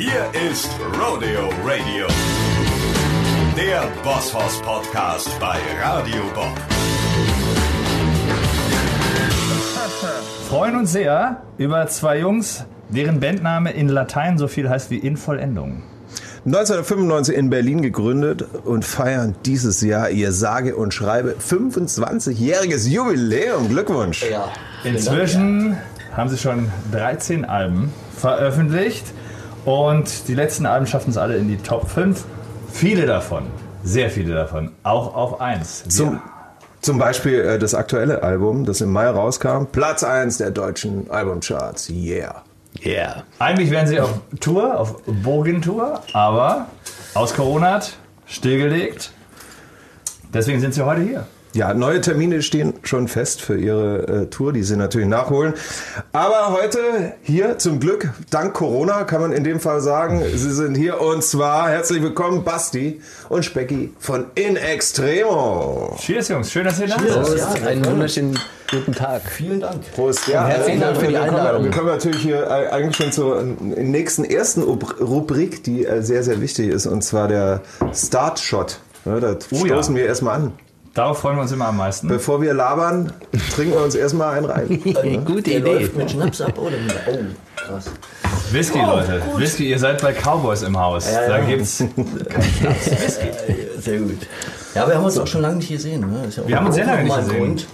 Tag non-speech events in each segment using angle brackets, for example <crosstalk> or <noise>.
Hier ist Rodeo Radio, der Bosshaus Podcast bei Radio Bob. Freuen uns sehr über zwei Jungs, deren Bandname in Latein so viel heißt wie in Vollendung. 1995 in Berlin gegründet und feiern dieses Jahr ihr sage und schreibe 25-jähriges Jubiläum. Glückwunsch. Ja, Inzwischen haben sie schon 13 Alben veröffentlicht und die letzten Alben schaffen es alle in die Top 5. Viele davon, sehr viele davon, auch auf 1. Zum, zum Beispiel äh, das aktuelle Album, das im Mai rauskam. Platz 1 der deutschen Albumcharts. Yeah. Yeah. Eigentlich wären sie auf Tour, auf Bogentour, aber aus Corona hat stillgelegt. Deswegen sind sie heute hier. Ja, neue Termine stehen schon fest für ihre äh, Tour, die sie natürlich nachholen. Aber heute hier zum Glück, dank Corona kann man in dem Fall sagen, sie sind hier und zwar herzlich willkommen Basti und Specki von In Extremo. Cheers, Jungs. Schön, dass ihr da seid. Ja, Einen wunderschönen guten Tag. Vielen Dank. Prost. Ja, herzlichen Dank für die wir kommen- Einladung. Wir kommen natürlich hier äh, eigentlich schon zur äh, nächsten ersten Ub- Rubrik, die äh, sehr, sehr wichtig ist, und zwar der Start-Shot. Ja, da Oh ja. stoßen wir erstmal an. Darauf freuen wir uns immer am meisten. Bevor wir labern, trinken wir uns erstmal einen rein. <laughs> Gute Der Idee. läuft mit Schnaps ab oder mit Oh, krass. Whisky, Leute. Whisky, ihr seid bei Cowboys im Haus. Ja, Da ja. gibt's Äh, Sehr gut. Ja, wir haben uns auch schon lange nicht gesehen. Ne? Ist ja auch Wir haben uns sehr lange nicht gesehen. Grund.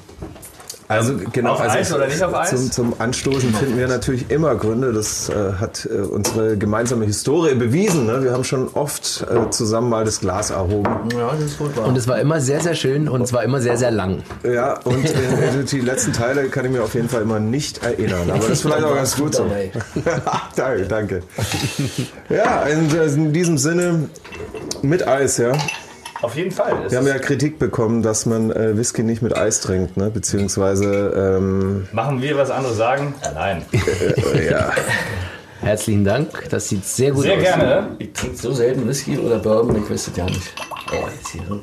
Also genau, Auf also Eis oder nicht auf Eis? Zum, zum Anstoßen finden wir natürlich immer Gründe. Das äh, hat äh, unsere gemeinsame Historie bewiesen. Ne? Wir haben schon oft äh, zusammen mal das Glas erhoben. Ja, das ist wohl wahr. Und es war immer sehr, sehr schön und es war immer sehr, sehr lang. Ja, und äh, die letzten Teile kann ich mir auf jeden Fall immer nicht erinnern. Aber das ist vielleicht auch ganz gut so. Dabei. <laughs> danke, danke. Ja, in, äh, in diesem Sinne mit Eis, ja. Auf jeden Fall. Wir haben ja Kritik bekommen, dass man äh, Whisky nicht mit Eis trinkt, ne? beziehungsweise ähm, Machen wir was anderes sagen? Nein. <laughs> äh, ja. Herzlichen Dank. Das sieht sehr gut Sehr aus. gerne. Ich trinke so selten Whisky oder Bourbon, ich weiß es ja nicht. Oh, jetzt hier so.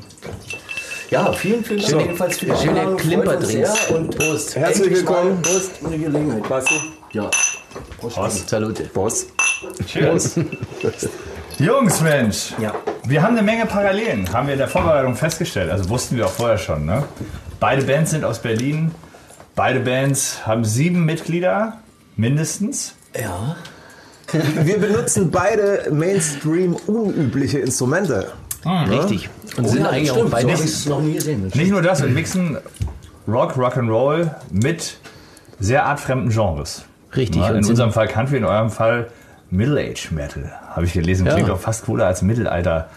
Ja, vielen, vielen Dank jedenfalls für die schöne Klimperdrinks. sehr Und Prost. Herzlich willkommen. Prost, eine Gelegenheit. Basti? Ja. Prost. Prost. Salute. Boss. Cheers. Jungs, Mensch. Ja. Wir haben eine Menge Parallelen, haben wir in der Vorbereitung festgestellt. Also wussten wir auch vorher schon. Ne? Beide Bands sind aus Berlin. Beide Bands haben sieben Mitglieder, mindestens. Ja. Wir benutzen beide Mainstream unübliche Instrumente. Richtig. Und Oh sind ja, eigentlich stimmt, auch beide. So habe ich es noch nie gesehen. Nicht nur das, wir mixen Rock, Rock'n'Roll mit sehr artfremden Genres. Richtig. Ja, und in unserem Fall Country, in eurem Fall Middle Age Metal. Habe ich gelesen. Ja. Klingt doch fast cooler als Mittelalter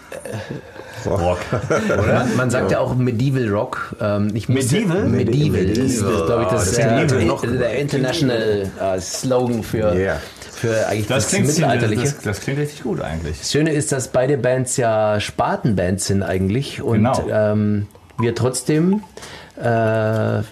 Rock. <laughs> Man, man sagt ja auch Medieval Rock. Ähm, ich Medieval? Medieval. Das ist, glaube ich, das, das äh, klingt der, noch der international äh, Slogan für, Yeah. für eigentlich das, Das klingt, ziemlich, Mittelalterliche. das, das klingt richtig gut eigentlich. Das Schöne ist, dass beide Bands ja Spartenbands sind eigentlich und Genau. ähm, wir trotzdem äh, ja,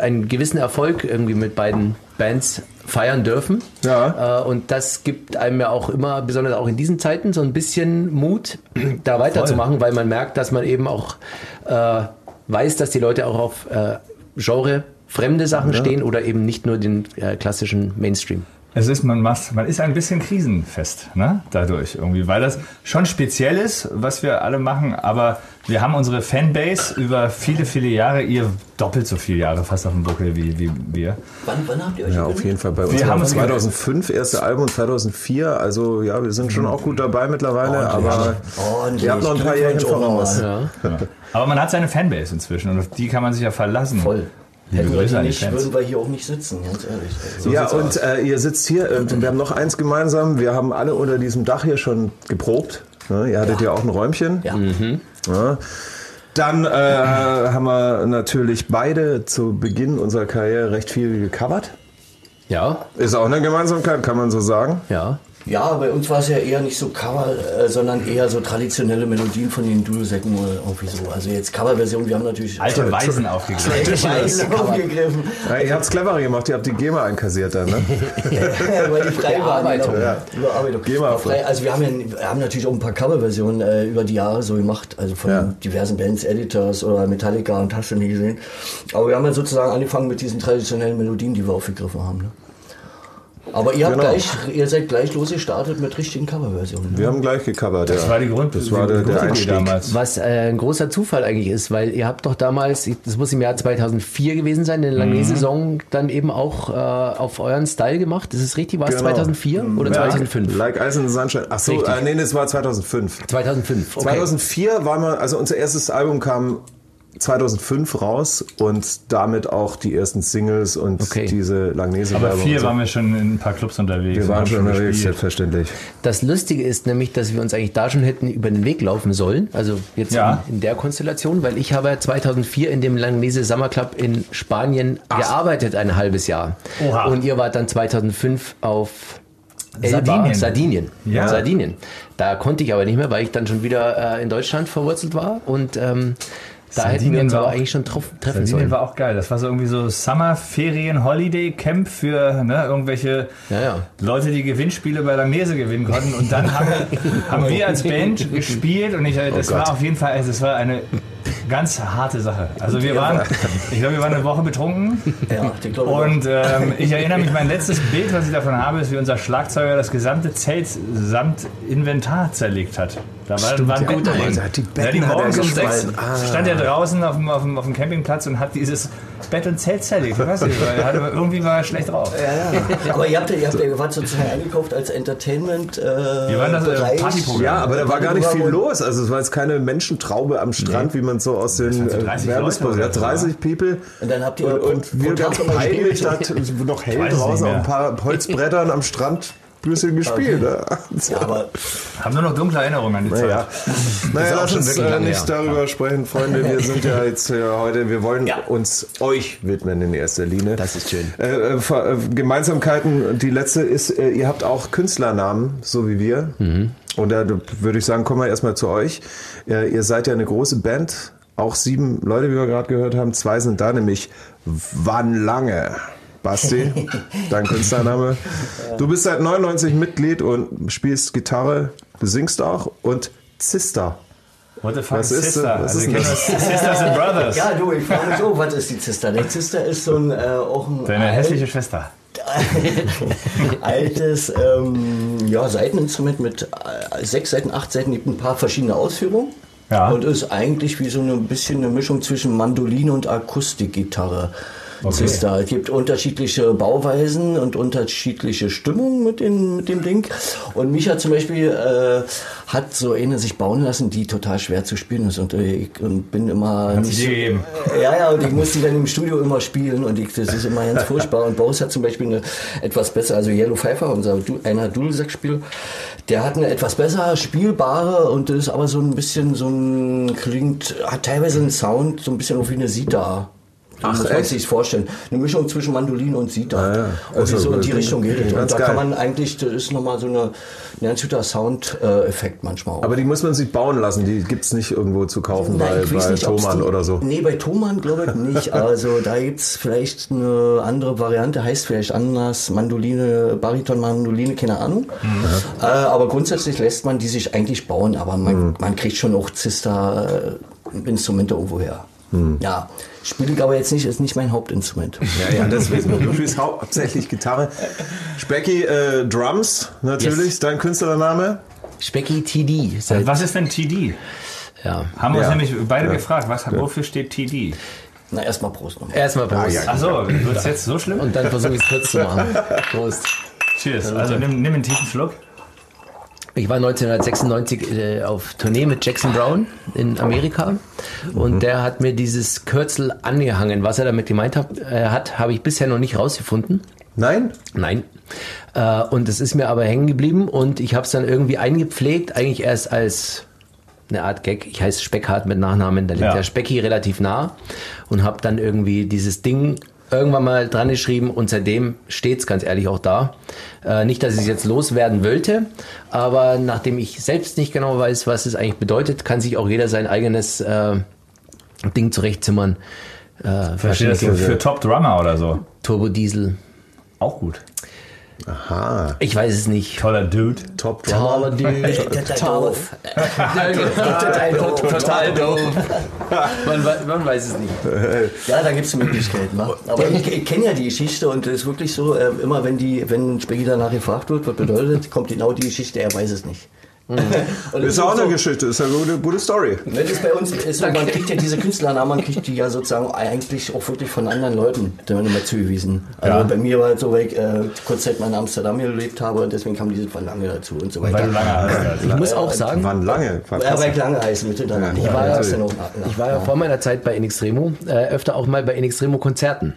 einen gewissen Erfolg irgendwie mit beiden Bands feiern dürfen. Ja. Äh, und das gibt einem ja auch immer, besonders auch in diesen Zeiten, so ein bisschen Mut, <clears throat> da weiterzumachen, weil man merkt, dass man eben auch äh, weiß, dass die Leute auch auf äh, Genre fremde Sachen stehen oder eben nicht nur den äh, klassischen Mainstream. Es ist, man, macht, man ist ein bisschen krisenfest, ne? Dadurch irgendwie, weil das schon speziell ist, was wir alle machen, aber wir haben unsere Fanbase über viele, viele Jahre, ihr doppelt so viele Jahre fast auf dem Buckel wie, wie wir. Wann, wann habt ihr euch Ja, auf jeden Fall bei uns. Wir haben uns 2005 erste Album, 2004. Also ja, wir sind schon auch gut dabei mittlerweile, aber Ordentlich. ihr habt noch ein paar Jährchen Glückwunsch auch voraus. nochmal. Aber man hat seine Fanbase inzwischen und auf die kann man sich ja verlassen. Voll. Liebe Hätten wir Grüße die an die nicht, Fans. würden wir hier auch nicht sitzen, ganz ehrlich. Also, ja, und äh, ihr sitzt hier, äh, wir haben noch eins gemeinsam, wir haben alle unter diesem Dach hier schon geprobt. Ne? Ihr hattet ja. auch ein Räumchen. ja. Ja. Dann äh, haben wir natürlich beide zu Beginn unserer Karriere recht viel gecovert. Ja, Ist auch eine Gemeinsamkeit, kann man so sagen. ja. Ja, bei uns war es ja eher nicht so Cover, äh, sondern eher so traditionelle Melodien von den Dudelsäcken oder irgendwie so. Also jetzt Coverversion, wir haben natürlich Alte Weisen aufgegriffen. Weisen <laughs> aufgegriffen. Ja, ihr habt es cleverer gemacht, ihr habt die GEMA einkassiert dann, ne? Ja, <laughs> weil die frei waren. Bearbeitung. genau. Ja. Überarbeitung. Auf. frei, also wir haben, ja, wir haben natürlich auch ein paar Coverversionen äh, über die Jahre so gemacht, also von Ja. diversen Bands, Editors oder Metallica und hast du nie gesehen. Aber wir haben ja sozusagen angefangen mit diesen traditionellen Melodien, die wir aufgegriffen haben. Ne? Aber ihr, habt Genau. gleich, ihr seid gleich losgestartet mit richtigen Coverversionen. Ne? Wir haben gleich gecovert. Das ja. war die Grund, Das war der, die der Einstieg. damals. Was äh, ein großer Zufall eigentlich ist, weil ihr habt doch damals, das muss im Jahr 2004 gewesen sein, in der Mhm. Langnese-Saison dann eben auch äh, auf euren Style gemacht. Ist es richtig? War es Genau. 2004 oder 2005? Like Ice in the Sunshine. Ach so, äh, nee, das war 2005. 2005. Okay. 2004 war man, also unser erstes Album kam 2005 raus und damit auch die ersten Singles und Okay. diese Langnese. Aber vier so. waren wir schon in ein paar Clubs unterwegs. wir waren schon unterwegs, gespielt. selbstverständlich. Das Lustige ist nämlich, dass wir uns eigentlich da schon hätten über den Weg laufen sollen. Also jetzt Ja. in, in der Konstellation, weil ich habe 2004 in dem Langnese Summer Club in Spanien gearbeitet, ein halbes Jahr. Oha. Und ihr wart dann 2005 auf Elba, Sardinien. Sardinien. Ja. Sardinien. Da konnte ich aber nicht mehr, weil ich dann schon wieder äh, in Deutschland verwurzelt war. Und ähm, da hätten wir Sardinien uns war aber auch- eigentlich schon treff, treffen Sardinien sollen. war auch geil. Das war so irgendwie so Summer-Ferien-Holiday-Camp für ne, irgendwelche Ja, ja. Leute, die Gewinnspiele bei Langnese gewinnen konnten. Und dann haben, <laughs> haben wir als Band gespielt und ich, äh, das war auf jeden Fall, also das war eine ganz harte Sache. Also wir waren, ich glaube, wir waren eine Woche betrunken. Ja, ich glaube, Und ähm, ich erinnere mich, mein letztes Bild, was ich davon habe, ist, wie unser Schlagzeuger das gesamte Zelt samt Inventar zerlegt hat. Da war, waren Betten Mann. drin. Der hat die Ja, die hat er morgens um sechs. Ah. stand er draußen auf dem, auf, dem, auf dem Campingplatz und hat dieses Bett und Zelt zerlegt. Ich weiß nicht, weil er hatte, irgendwie war er schlecht drauf. <laughs> Aber ihr habt, ja- ihr habt, ihr wart sozusagen eingekauft als Entertainment. Äh, Wir waren das, äh, Bereich. Partyprogramm. Ja, aber da war gar nicht viel los. Also es war jetzt keine Menschentraube am Strand, wie man so aus den waren äh, 30 Werbespots. Ja, oder so, 30 People. Und dann habt ihr und, und wir ganz peinlich, <laughs> noch hell draußen auf ein paar Holzbrettern am Strand ein bisschen gespielt. ne? Ja, aber Haben nur noch dunkle Erinnerungen an die Zeit. Naja, naja auch lass uns äh, nicht darüber sprechen, Freunde. Wir sind ja jetzt äh, heute, wir wollen Ja. uns euch widmen in erster Linie. Das ist schön. Äh, äh, äh, Gemeinsamkeiten, die letzte ist, äh, ihr habt auch Künstlernamen, so wie wir. Mhm. Und da würde ich sagen, kommen wir erstmal zu euch. Ihr seid ja eine große Band, auch sieben Leute, wie wir gerade gehört haben. Zwei sind da, nämlich Wann Lange. Basti, dein Künstlername. Du bist seit 99 Mitglied und spielst Gitarre, du singst auch und Zister. What the fuck Was is ist Sister? das? Was also ist kenne das? <laughs> Sisters and Brothers. ja, du, ich frage mich auch, was ist die Zister? Die Zister ist so ein, äh, auch ein Deine alt- hässliche Schwester. <laughs> altes ähm, ja, Seiteninstrument mit äh, sechs Seiten, acht Seiten, gibt ein paar verschiedene Ausführungen. Ja. Und ist eigentlich wie so ein bisschen eine Mischung zwischen Mandoline und Akustikgitarre. Zister. Es gibt unterschiedliche Bauweisen und unterschiedliche Stimmungen mit, den, mit dem Ding. Und Micha zum Beispiel äh, hat so eine sich bauen lassen, die total schwer zu spielen ist. Und äh, ich und bin immer Hat nicht sie dir gegeben? ja, ja, und ich muss die dann im Studio immer spielen und ich, das ist immer ganz <laughs> furchtbar. Und Baus hat zum Beispiel eine etwas besser, also Yellow Pfeiffer, unser einer Dudelsackspiel, der hat eine etwas besser spielbare und das ist aber so ein bisschen so ein, klingt, hat teilweise einen Sound, so ein bisschen auch wie eine Sita. Ach, muss man sich vorstellen. Eine Mischung zwischen Mandoline und Sita. Ah, ja. Und Also, so in die äh, Richtung geht es. Und da geil. kann man eigentlich, das ist nochmal so eine, ein ganz guter Sound-Effekt manchmal auch. Aber die muss man sich bauen lassen, die gibt's nicht irgendwo zu kaufen Nein, bei, bei nicht, Thomann die- oder so. Nee, bei Thomann glaube ich nicht. <laughs> Also da gibt's vielleicht eine andere Variante, heißt vielleicht anders, Mandoline, Bariton-Mandoline, keine Ahnung. Mhm. Äh, aber grundsätzlich lässt man die sich eigentlich bauen, aber man, Mhm. man kriegt schon auch Zister-Instrumente irgendwo her. Mhm. Ja, spiele ich aber jetzt nicht, ist nicht mein Hauptinstrument. Ja, ja, das wissen wir. Du spielst hau hauptsächlich Gitarre. Specky, äh, Drums natürlich, Yes. dein Künstlername. Specky TD. Seit, Was ist denn TD? ja. Haben wir uns Ja. nämlich beide Ja. gefragt, was, wofür steht TD? Na, erstmal Prost nochmal. Erstmal Prost. ja. Achso, wird es jetzt so schlimm? Und dann versuche ich es kurz zu machen. Prost. Cheers. Also nimm, nimm einen tiefen Schluck. Ich war 1996 äh, auf Tournee mit Jackson Brown in Amerika und der hat mir dieses Kürzel angehangen. Was er damit gemeint hat, äh, hat habe ich bisher noch nicht rausgefunden. Nein? Nein. Äh, und es ist mir aber hängen geblieben und ich habe es dann irgendwie eingepflegt, eigentlich erst als eine Art Gag. Ich heiße Speckhard mit Nachnamen, da liegt Ja. der Specki relativ nah und habe dann irgendwie dieses Ding irgendwann mal dran geschrieben und seitdem steht's ganz ehrlich auch da. Äh, nicht, dass ich es jetzt loswerden wollte, aber nachdem ich selbst nicht genau weiß, was es eigentlich bedeutet, kann sich auch jeder sein eigenes äh, Ding zurechtzimmern. Äh, Verstehe das für, für Top Drummer oder so. Turbo Diesel. Auch gut. Aha. Ich weiß es nicht. Toller Dude. Top Toller Drummer. Dude. Total doof. Total doof. Total doof. Man, wei- man weiß es nicht. Ja, da gibt es Möglichkeiten. wa? Aber ich, ich kenne ja die Geschichte und es ist wirklich so, äh, immer wenn die, wenn Speggy danach gefragt wird, was bedeutet, kommt genau die Geschichte, er weiß es nicht. Und Ist auch eine Geschichte, ist eine gute, gute Story. Wenn es bei uns ist, so, man kriegt ja diese Künstlernamen, man kriegt die ja sozusagen eigentlich auch wirklich von anderen Leuten dann immer zugewiesen. Also Ja. bei mir war es so, weil ich äh, kurz Zeit mal in Amsterdam gelebt habe und deswegen kam diese Van Lange dazu und so weiter. Weil du lange hast. Ich muss auch sagen, Wann lange? War ja, weil ich lange heißen Mitte dann. Ich war ja- das Ich war ja vor meiner Zeit bei In Extremo äh, öfter auch mal bei In Extremo Konzerten,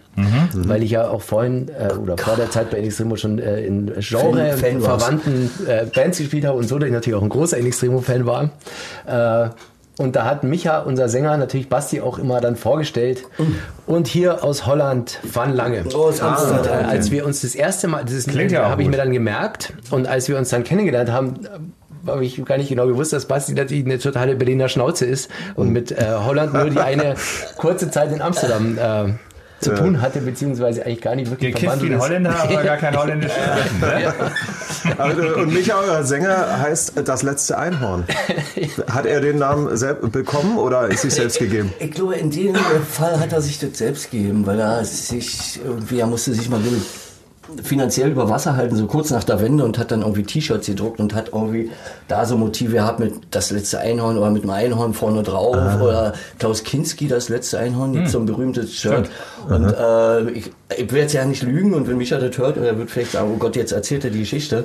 weil ich ja auch vorhin äh, oder vor der Zeit bei In Extremo schon äh, in Fan- Genre Fan warst. verwandten äh, Bands gespielt habe und so, dass ich natürlich auch ein großer In Extremo Fan war. Äh, und da hat Micha, unser Sänger, natürlich Basti auch immer dann vorgestellt. Und hier aus Holland, Van Lange. Oh, aus Amsterdam. Äh, als wir uns das erste Mal, das ist, Klingt ja auch habe ich mir dann gemerkt. Und als wir uns dann kennengelernt haben, habe ich gar nicht genau gewusst, dass Basti natürlich eine totale Berliner Schnauze ist und mit äh, Holland nur die eine <laughs> kurze Zeit in Amsterdam äh, zu tun hatte, beziehungsweise eigentlich gar nicht wirklich Gekifft wie ein. Holländer, aber gar kein <laughs> Holländisch sprechen. Ne? Also, Und Micha, euer Sänger, heißt Das letzte Einhorn. <laughs> Hat er den Namen selbst bekommen oder ist sich selbst gegeben? Ich glaube, in dem Fall hat er sich das selbst gegeben, weil er sich irgendwie, er musste sich mal glaube ich, finanziell über Wasser halten, so kurz nach der Wende und hat dann irgendwie T-Shirts gedruckt und hat irgendwie da so Motive gehabt mit das letzte Einhorn oder mit einem Einhorn vorne drauf oder Klaus Kinski, das letzte Einhorn, gibt so ein berühmtes Shirt. Und äh, ich, ich will jetzt ja nicht lügen und wenn Micha das hört, er wird vielleicht sagen, oh Gott, jetzt erzählt er die Geschichte.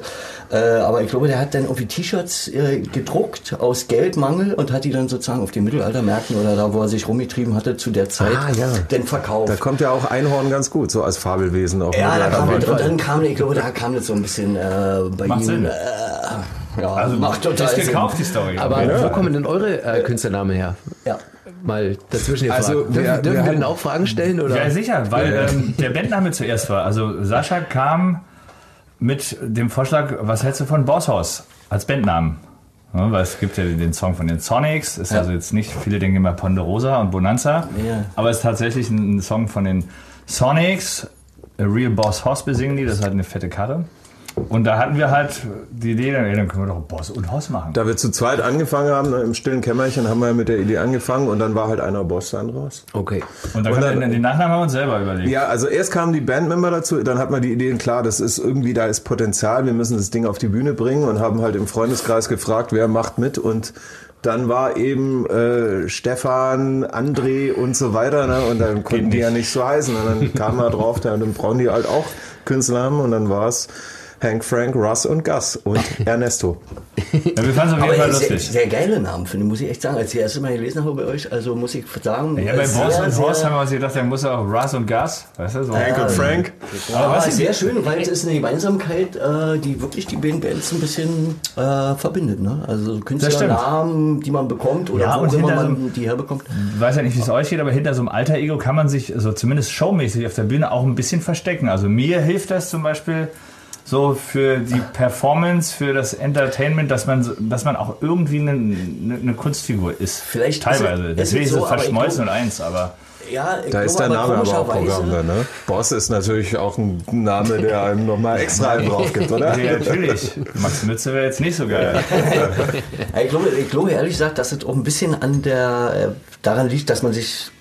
Äh, aber ich glaube, der hat dann irgendwie T-Shirts äh, gedruckt aus Geldmangel und hat die dann sozusagen auf den Mittelaltermärkten oder da, wo er sich rumgetrieben hatte zu der Zeit, Ah, ja. dann verkauft. Da kommt ja auch Einhorn ganz gut, so als Fabelwesen auch. Ja, da kam und dann kam, ich glaube, da kam das so ein bisschen äh, bei Macht ihm. Sinn. Äh, ja, Also macht total ist Sinn. gekauft, die Story. Aber wo kommen denn eure äh, Künstlernamen her? Ja. Mal dazwischen gefragt. Also, dürfen wir- dürfen wir denn auch Fragen stellen? Oder? Ja, sicher, weil ähm, der Bandname zuerst war. Also Sascha kam mit dem Vorschlag, was hältst du von Bosshaus als Bandnamen? Ja, weil es gibt ja den Song von den Sonics, ist also jetzt nicht, viele denken immer Ponderosa und Bonanza, Ja. aber es ist tatsächlich ein Song von den Sonics, A Real Boss Hoss besingen die, das ist halt eine fette Karte. Und da hatten wir halt die Idee, dann, ey, dann können wir doch Boss und Hoss machen. Da wir zu zweit angefangen haben, ne, im stillen Kämmerchen, haben wir mit der Idee angefangen und dann war halt einer Boss, der andere raus. Okay. Und dann, Und kam- dann- den Nachnamen haben wir uns selber überlegt. Ja, also erst kamen die Bandmember dazu, dann hat man die Ideen, klar, das ist irgendwie, da ist Potenzial, wir müssen das Ding auf die Bühne bringen und haben halt im Freundeskreis gefragt, wer macht mit und dann war eben äh, Stefan, André und so weiter, ne? Und dann konnten die ja nicht so heißen. Und dann kam er drauf, da- dann brauchen die halt auch Künstlernamen und dann war es Hank, Frank, Russ und Gus und <laughs> Ernesto. Ja, wir fanden es auf Aber jeden Fall sehr, lustig. sehr geile Namen, finde ich, muss ich echt sagen. Als ich das erste Mal gelesen habe bei euch, also muss ich sagen. Ja, bei sehr, Boss und sehr- Horst haben wir uns gedacht, der muss auch Russ und Gus, weißt du, so. Hank und Frank. Aber Aber was ist sehr schön, weil es ist eine Gemeinsamkeit, äh, die wirklich die beiden Bands ein bisschen äh, verbindet. Ne? Also Künstlernamen, die man bekommt oder Ja, wo und immer hinter man so- die herbekommt. Ich weiß ja nicht, wie es euch geht, aber hinter so einem alter Ego kann man sich so zumindest showmäßig auf der Bühne auch ein bisschen verstecken. Also mir hilft das zum Beispiel so für die Performance, für das Entertainment, dass man, so- dass man auch irgendwie eine, eine, eine Kunstfigur ist. Vielleicht ist Teilweise. es- es Deswegen ist ist es so, verschmolzen und eins, aber Ja, ich Da ist der Name aber auch Programm, ne? Boss ist natürlich auch ein Name, der einem nochmal extra einen drauf gibt, oder? <laughs> ja, natürlich. Max Mütze wäre jetzt nicht so geil. <laughs> Ja, ich, glaube, ich glaube ehrlich gesagt, dass es auch ein bisschen an der, äh, daran liegt, dass man sich,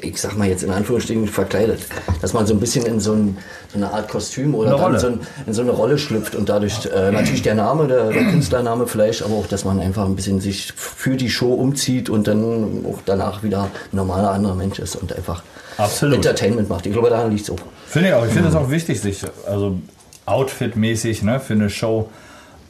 ich sag mal jetzt in Anführungsstrichen, verkleidet. Dass man so ein bisschen in so, ein, so eine Art Kostüm oder dann so ein, in so eine Rolle schlüpft und dadurch äh, natürlich der Name, der, der Künstlername vielleicht, aber auch, dass man einfach ein bisschen sich für die Show umzieht und dann auch danach wieder ein normaler anderer Mensch ist und einfach Absolut. Entertainment macht. Ich glaube, daran liegt es auch. Finde ich auch. Ich finde es auch wichtig, sich also outfitmäßig ne, für eine Show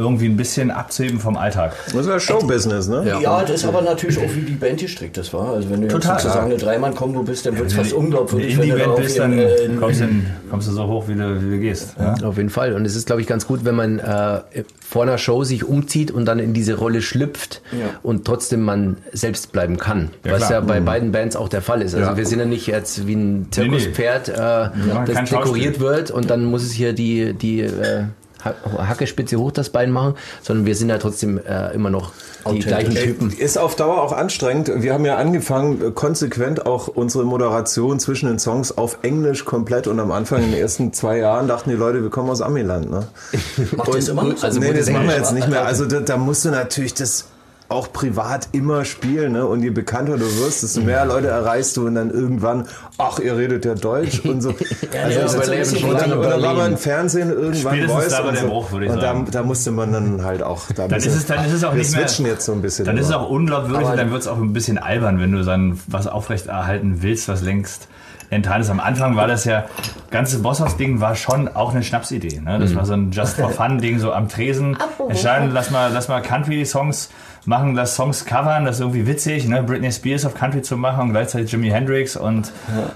irgendwie ein bisschen abzuheben vom Alltag. Das ist ja Showbusiness, ne? Ja, das ist aber natürlich auch wie die Band gestrickt das war. Also wenn du jetzt Total, sozusagen ja. eine Dreimann-Kombo bist, dann wird es fast unglaubwürdig. In die wenn du da Band auf bist, dann äh, kommst, du in, kommst du so hoch, wie du, wie du gehst. Ja? Auf jeden Fall. Und es ist, glaube ich, ganz gut, wenn man äh, vor einer Show sich umzieht und dann in diese Rolle schlüpft Ja. und trotzdem man selbst bleiben kann. Ja, was klar. ja bei beiden Bands auch der Fall ist. Also Ja. wir sind ja nicht jetzt wie ein Zirkuspferd, äh, kein das Schauspiel. dekoriert wird und dann muss es hier die, die äh, Hacke, Spitze hoch das Bein machen, sondern wir sind ja trotzdem äh, immer noch die gleichen Typen. Ist auf Dauer auch anstrengend. Wir haben ja angefangen, äh, konsequent auch unsere Moderation zwischen den Songs auf Englisch komplett und am Anfang in den ersten zwei Jahren dachten die Leute, wir kommen aus Amiland. Ne? <laughs> Macht ihr das immer noch? also nee, das es machen wir jetzt nicht mehr. Also da, da musst du natürlich das auch privat immer spielen, ne? Und je bekannter du wirst, desto mehr Leute erreichst du und dann irgendwann, ach, ihr redet ja Deutsch und so. <laughs> Ja, Also das das ist so ein ist bisschen und, dann, und dann war man im Fernsehen irgendwann Spätestens Voice da war und der so. Bruch, würde ich und sagen. Da, da musste man dann halt auch. Da Dann ist es, dann ist es auch wir nicht mehr. switchen jetzt so ein bisschen. Dann ist es auch unglaubwürdig Aber- und dann wird es auch ein bisschen albern, wenn du dann was aufrechterhalten willst, was längst enttarnt ist. Am Anfang war das ja, ganze Bosshaus-Ding war schon auch eine Schnapsidee. Ne? Das war so ein Just for <laughs> Fun-Ding, so am Tresen. Entscheiden, lass mal, lass mal Country-Songs machen, lass Songs covern, das ist irgendwie witzig, ne? Britney Spears auf Country zu machen und gleichzeitig Jimi Hendrix und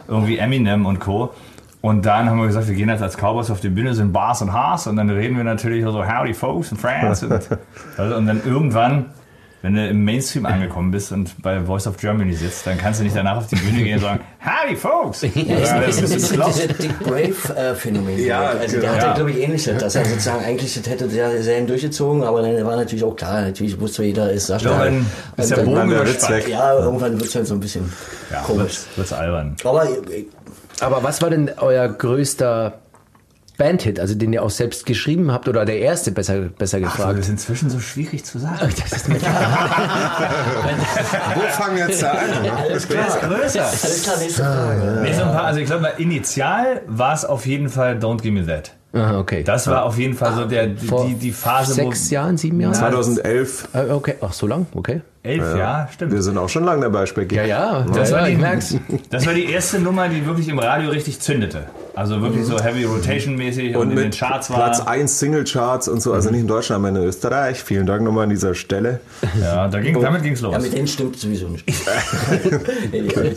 irgendwie Eminem und Co. Und dann haben wir gesagt, wir gehen jetzt als Cowboys auf die Bühne, sind Bars und Haas und dann reden wir natürlich so Howdy Folks in France. Und, <laughs> also, und dann irgendwann, wenn du im Mainstream angekommen bist und bei Voice of Germany sitzt, dann kannst du nicht danach auf die Bühne gehen und sagen, Howdy Folks. Ja, ist ein bisschen, das ist diese Dick Brave-Phänomen. Ja, also der genau. hat ja, Ja. glaube ich, ähnliches. Dass er sozusagen eigentlich das hätte der Serien durchgezogen, aber dann war natürlich auch klar, natürlich wusste jeder, ist Sascha. Ist der Und dann- Bogen der Witz überspannt. weg. Ja, irgendwann wird es halt so ein bisschen Ja, komisch. wird's, wird's albern. Aber äh, Aber was war denn euer größter Bandhit, also den ihr auch selbst geschrieben habt oder der erste, besser, besser Ach, gefragt? das ist inzwischen so schwierig zu sagen. Das ist mir <laughs> Wo fangen wir jetzt da an? alles klar. größer. Alles klar, nächste Frage. Nee, so ein paar, also ich glaube mal, initial war es auf jeden Fall Don't Give Me That. Aha, okay. Das war auf jeden Fall so der, die, Vor die, die Phase, Sechs Jahren, sieben Jahren? 2011. Äh, Okay, ach so lang, okay. elf, ja, stimmt. Wir sind auch schon lange dabei, Specky. Ja, ja, Das ja, war ja die- ich merk's. <laughs> Das war die erste Nummer, die wirklich im Radio richtig zündete. Also wirklich so Heavy Rotation mäßig und, Und in den mit Charts war. Platz 1 Singlecharts und so, also nicht in Deutschland, aber in Österreich. Vielen Dank nochmal an dieser Stelle. Ja, da ging, damit ging's los. Ja, mit denen stimmt sowieso nicht.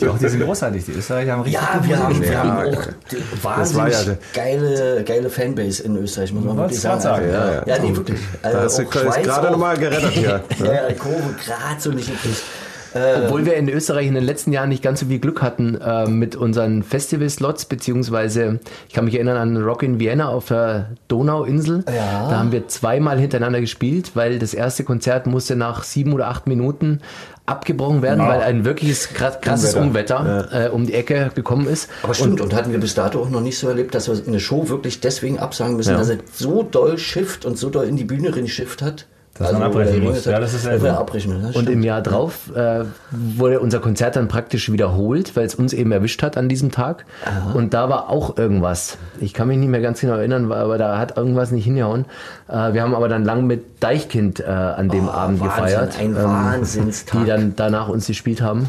Doch, die sind großartig. Die Österreicher haben richtig Ja, wir haben, wir haben auch das die war wahnsinnig ja geile, geile Fanbase in Österreich, muss man wirklich sagen. sagen, Also, ja, ja, ja. nee, wirklich. Da hast du gerade auch. noch mal gerettet hier. <laughs> ja, ja, Kurve gerade so nicht gekriegt. Obwohl wir in Österreich in den letzten Jahren nicht ganz so viel Glück hatten äh, mit unseren Festival-Slots, beziehungsweise ich kann mich erinnern an Rock in Vienna auf der Donauinsel. Ja. Da haben wir zweimal hintereinander gespielt, weil das erste Konzert musste nach sieben oder acht Minuten abgebrochen werden, weil ein wirkliches kra- krasses Unwetter, äh, um die Ecke gekommen ist. Aber stimmt, und, hatten wir bis dato auch noch nicht so erlebt, dass wir eine Show wirklich deswegen absagen müssen, dass er so doll schifft und so doll in die Bühne rein schifft hat. Dass man oder abbrechen geregnet muss. Ja, das ist selten. abbrechen das Und stimmt. im Jahr drauf äh, wurde unser Konzert dann praktisch wiederholt, weil es uns eben erwischt hat an diesem Tag. Und da war auch irgendwas. Ich kann mich nicht mehr ganz genau erinnern, aber da hat irgendwas nicht hingehauen. Äh, wir haben aber dann lang mit Deichkind äh, an dem Abend Oh, Wahnsinn, gefeiert. ein ähm, Wahnsinnstag. Die dann danach uns gespielt haben.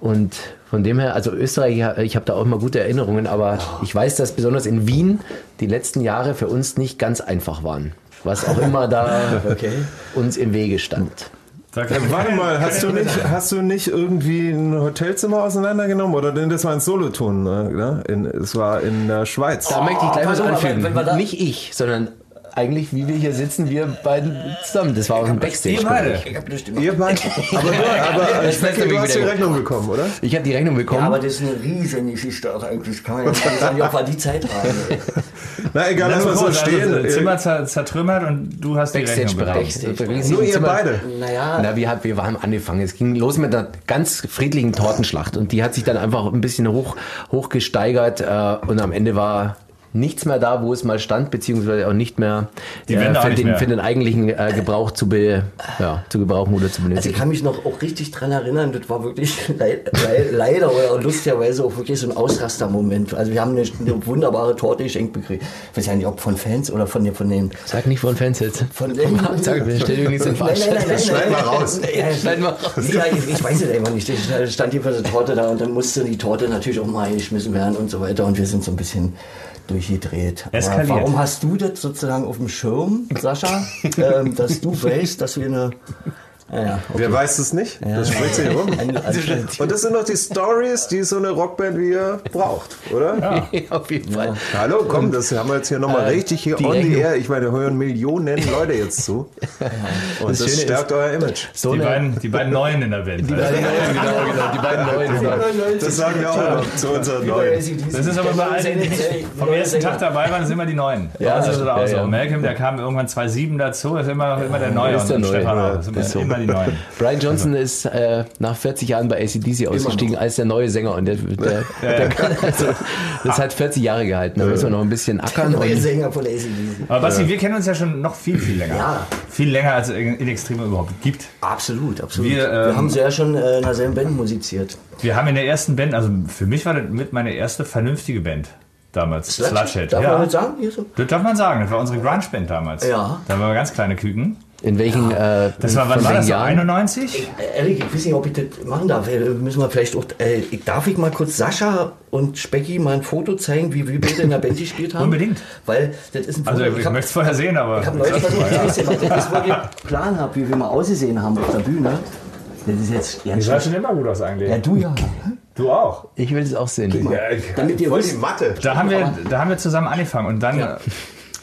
Und von dem her, also Österreich, ich habe da auch immer gute Erinnerungen, aber ich weiß, dass besonders in Wien die letzten Jahre für uns nicht ganz einfach waren. Was auch immer da Okay. uns im Wege stand. Kann- Warte mal, hast du nicht, hast du nicht irgendwie ein Hotelzimmer auseinandergenommen? Oder denn das war ein Soloton, ne? In, es war in der Schweiz. Da möchte ich gleich was pass auf, anfügen. Nicht ich, sondern eigentlich, wie wir hier sitzen, wir beiden zusammen. Das war auch ein Backstage. Ihr beide. Ich Ihr beide? Aber, <laughs> aber Ich weiß Specky, du hast die Rechnung bekommen, oder? Ich habe die Rechnung Ja, bekommen. aber das ist eine riesen Geschichte auch eigentlich. Kann man jetzt nicht sagen, ob wir die Zeit haben. <laughs> Na egal, lass mal so stehen. also, Zimmer zer- zertrümmert und du hast die Rechnung bekommen. Nur ihr beide. Naja, Na, wir, wir haben angefangen. Es ging los mit einer ganz friedlichen Tortenschlacht und die hat sich dann einfach ein bisschen hoch, hochgesteigert äh, und am Ende war nichts mehr da, wo es mal stand, beziehungsweise auch nicht mehr, Die auch für, den, mehr. für den eigentlichen äh, Gebrauch zu, be, ja, zu gebrauchen oder zu Also ich kann mich noch auch richtig dran erinnern, das war wirklich <laughs> leid, leid, leider oder lustigerweise auch wirklich so ein Ausraster-Moment. Also wir haben eine, eine wunderbare Torte geschenkt bekriegt. Ich weiß ja nicht, ob von Fans oder von, den- von den... Sag nicht von Fans jetzt. Von den <laughs> Sag, wir stellen nichts in Nein, nein, nein, nein, Schneid nein, mal raus. Ja, Schneid mal raus. <laughs> Ja, ich, ich weiß es einfach nicht. Da stand jedenfalls eine Torte da und dann musste die Torte natürlich auch mal eingeschmissen werden und so weiter und wir sind so ein bisschen durchgedreht. Aber Eskaliert. warum hast du das sozusagen auf dem Schirm, Sascha, <laughs> ähm, dass du weißt, dass wir eine Ja, Wer weiß es nicht? Das spricht sich rum. <laughs> Ein- Und das sind doch die Stories, die so eine Rockband wie ihr braucht, oder? <laughs> Auf jeden Fall. Hallo, komm, das haben wir jetzt hier nochmal Äh, richtig hier on the air. Ich meine, da hören Millionen Leute jetzt zu. <laughs> Und das, Das stärkt euer Image. So Die beiden, die beiden Neuen in der Band. die beiden neuen, genau, genau, die beiden neuen. Das sagen wir auch immer zu unseren Neuen. Das ist aber bei allen, die vom ersten Tag dabei waren, sind immer die Neuen. Ja, das ist auch ja, so. ja. Malcolm, der kam irgendwann 2.7 dazu, ist immer, immer der Neue. ist der und Neue. Stefan Ja, auch. Immer die Neuen. <laughs> Brian Johnson ist äh, nach 40 Jahren bei ACDC ausgestiegen als der neue Sänger und der, der, <laughs> der kann also, das hat 40 Jahre gehalten. Da müssen wir noch ein bisschen ackern. Neue Und, Sänger von ACDC. Aber Basti, wir kennen uns ja schon noch viel, viel länger. Ja. Viel länger, als es in Extremo überhaupt gibt. Absolut, absolut. Wir, Wir, ähm, haben sie ja schon äh, in derselben Band musiziert. Wir haben in der ersten Band, also für mich war das mit meine erste vernünftige Band damals. Slutshed. Darf ja. man das sagen? Hier so? Das darf man sagen, das war unsere Grunge-Band damals. Ja. Da waren wir ganz kleine Küken. In welchen, äh, Das war, wann war das? Jahren? 91? Äh, Erik, ich weiß nicht, ob ich das machen darf. Äh, Müssen wir vielleicht auch. Äh, ich- darf ich mal kurz Sascha und Specki mal ein Foto zeigen, wie wir beide in der Band gespielt haben? Unbedingt. Weil das ist ein Also Foto. ich, hab- möchte es vorher sehen, aber... Ich habe neulich gemacht. Das ist, wo ich Plan habe, wie wir mal ausgesehen haben auf der Bühne. Das ist jetzt Die ganz sah schon immer gut aus eigentlich. Ja, du ja. Du auch. Ich will es auch sehen. Damit ihr Voll die wisst. Matte. Da haben wir, da haben wir zusammen angefangen und dann... äh,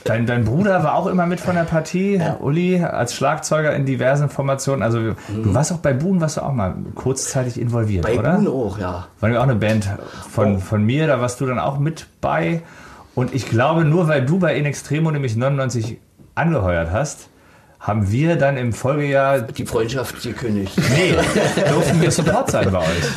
Dein, dein Bruder war auch immer mit von der Partie, Uli, als Schlagzeuger in diversen Formationen. Also du warst auch bei Boon, warst du auch mal kurzzeitig involviert, Bei oder? Boon auch, ja. War ja auch eine Band von, von mir, da warst du dann auch mit bei. Und ich glaube, nur weil du bei In Extremo nämlich 99 angeheuert hast, haben wir dann im Folgejahr, Die Freundschaft gekündigt. nee, durften wir Support sein bei euch.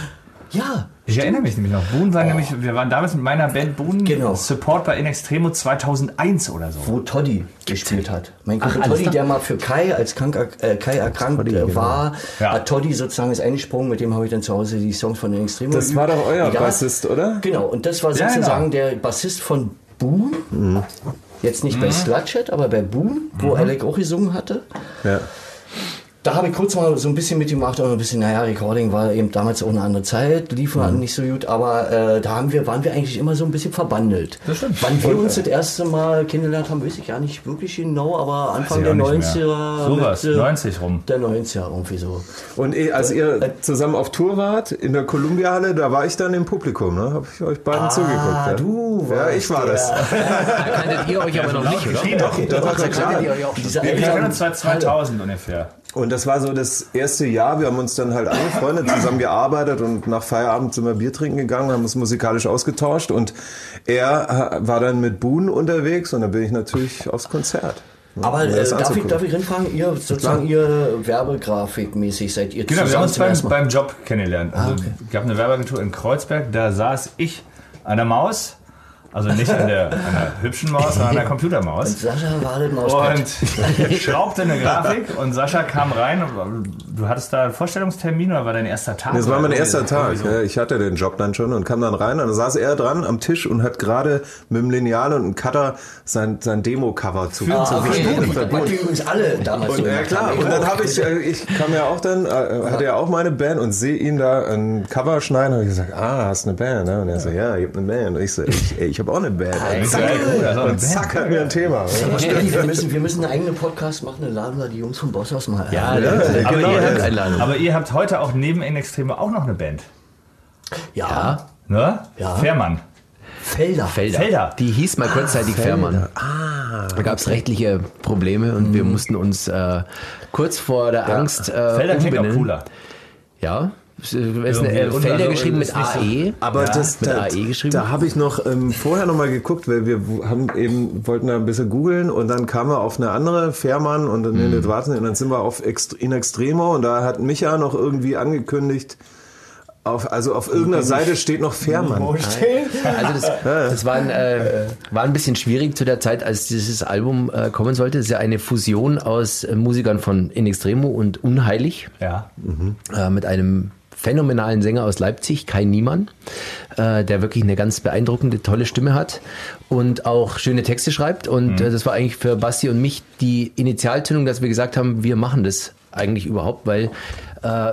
Ja. Ich erinnere mich nämlich noch. Boon war nämlich, wir waren damals mit meiner Band Boon Genau. Support bei In Extremo 2001 oder so. Wo Toddy gespielt hat. Mein Kumpel Toddy, der mal für Kai, als krank, äh, Kai erkrankt äh, war, Ja. hat Toddy sozusagen ist eingesprungen, mit dem habe ich dann zu Hause die Songs von den Extremo Das war doch euer Ja, Bassist, oder? Genau, und das war Ja, sozusagen genau. der Bassist von Boon. Jetzt nicht bei Mhm. Slutshed, aber bei Boon, wo Alec auch gesungen hatte. Ja. Da habe ich kurz mal so ein bisschen mitgemacht, aber ein bisschen, naja, Recording war eben damals auch eine andere Zeit, lief Mhm. nicht so gut, aber äh, da haben wir, waren wir eigentlich immer so ein bisschen verbandelt. Das stimmt. Wann wir uns das erste Mal kennengelernt haben, weiß ich gar nicht wirklich genau, aber Anfang der auch nicht mehr. 90er. Sowas, mit, äh, 90 rum. Der 90er irgendwie so. Und eh, als ihr zusammen auf Tour wart in der Columbia-Halle, da war ich dann im Publikum, ne? Hab ich euch beiden zugeguckt. Ja. du Ja, warst ich war der- das. Da <laughs> kanntet ihr euch aber noch nicht, oder? Doch, das war klar. Dieser Wir kennen Eltern- uns seit 2000 ungefähr. Und das war so das erste Jahr. Wir haben uns dann halt angefreundet, <clears throat> zusammen gearbeitet und nach Feierabend sind wir Bier trinken gegangen, haben uns musikalisch ausgetauscht. Und er äh, war dann mit Boon unterwegs und dann bin ich natürlich aufs Konzert. ne, Aber äh, darf, ich, darf ich rinfragen, ihr sozusagen ihr Werbegrafikmäßig seid ihr Genau, wir haben uns beim, beim Job kennengelernt. Also, Es gab eine Werbeagentur in Kreuzberg, da saß ich an der Maus. Also nicht an der, an der hübschen Maus, sondern an der <laughs> Computermaus. Sascha war das Mauspad. Und <laughs> schraubte eine Grafik und Sascha kam rein. Und du hattest da einen Vorstellungstermin oder war dein erster Tag? Das war mein erster Tag. so? Ja, ich hatte den Job dann schon und kam dann rein und da saß er dran am Tisch und hat gerade mit dem Lineal und einem Cutter sein, sein Demo-Cover zu, Ah, zu okay. Was die übrigens alle damals so Und, ja gemacht klar, und dann habe ich, äh, ich kam ja auch dann, äh, hatte ja auch meine Band und sehe ihn da ein Cover schneiden, habe ich gesagt, ah, hast eine Band, ne? Und er so, ja, ich habe eine Band. Und ich so, ich, ey, ich habe auch eine Band. Und zack, eine und zack hatten wir ein Thema. Aber wir müssen, wir müssen einen eigenen Podcast machen, dann laden wir die Jungs vom Bosshaus mal ein. Ja, Aber, genau, ihr habt, ja. Aber ihr habt heute auch neben In Extremo auch noch eine Band. ja. Ne? Ja. Fährmann. Felder. Felder. Felder. Die hieß mal kurzzeitig Fährmann. Da gab es rechtliche Probleme und wir mussten uns äh, kurz vor der Angst äh, Felder klingt auch umbenennen. cooler. Ja, es ist eine, Irgendwie. Und Felder also geschrieben mit so- AE. Aber das, mit da, AE geschrieben. da habe ich noch ähm, vorher noch mal geguckt, weil wir haben eben wollten da ein bisschen googeln und dann kamen wir auf eine andere Fährmann und dann Mhm. in warten und dann sind wir auf Ext in Extremo und da hat Micha noch irgendwie angekündigt auf, also auf irgendeiner Seite steht noch Fährmann. Also das, das war, ein, äh, war ein bisschen schwierig zu der Zeit, als dieses Album äh, kommen sollte. Es ist ja eine Fusion aus äh, Musikern von In Extremo und Unheilig Ja. äh, mit einem phänomenalen Sänger aus Leipzig, Kai Niemann, äh, der wirklich eine ganz beeindruckende, tolle Stimme hat und auch schöne Texte schreibt. Und äh, das war eigentlich für Basti und mich die Initialzündung, dass wir gesagt haben, wir machen das eigentlich überhaupt, weil äh,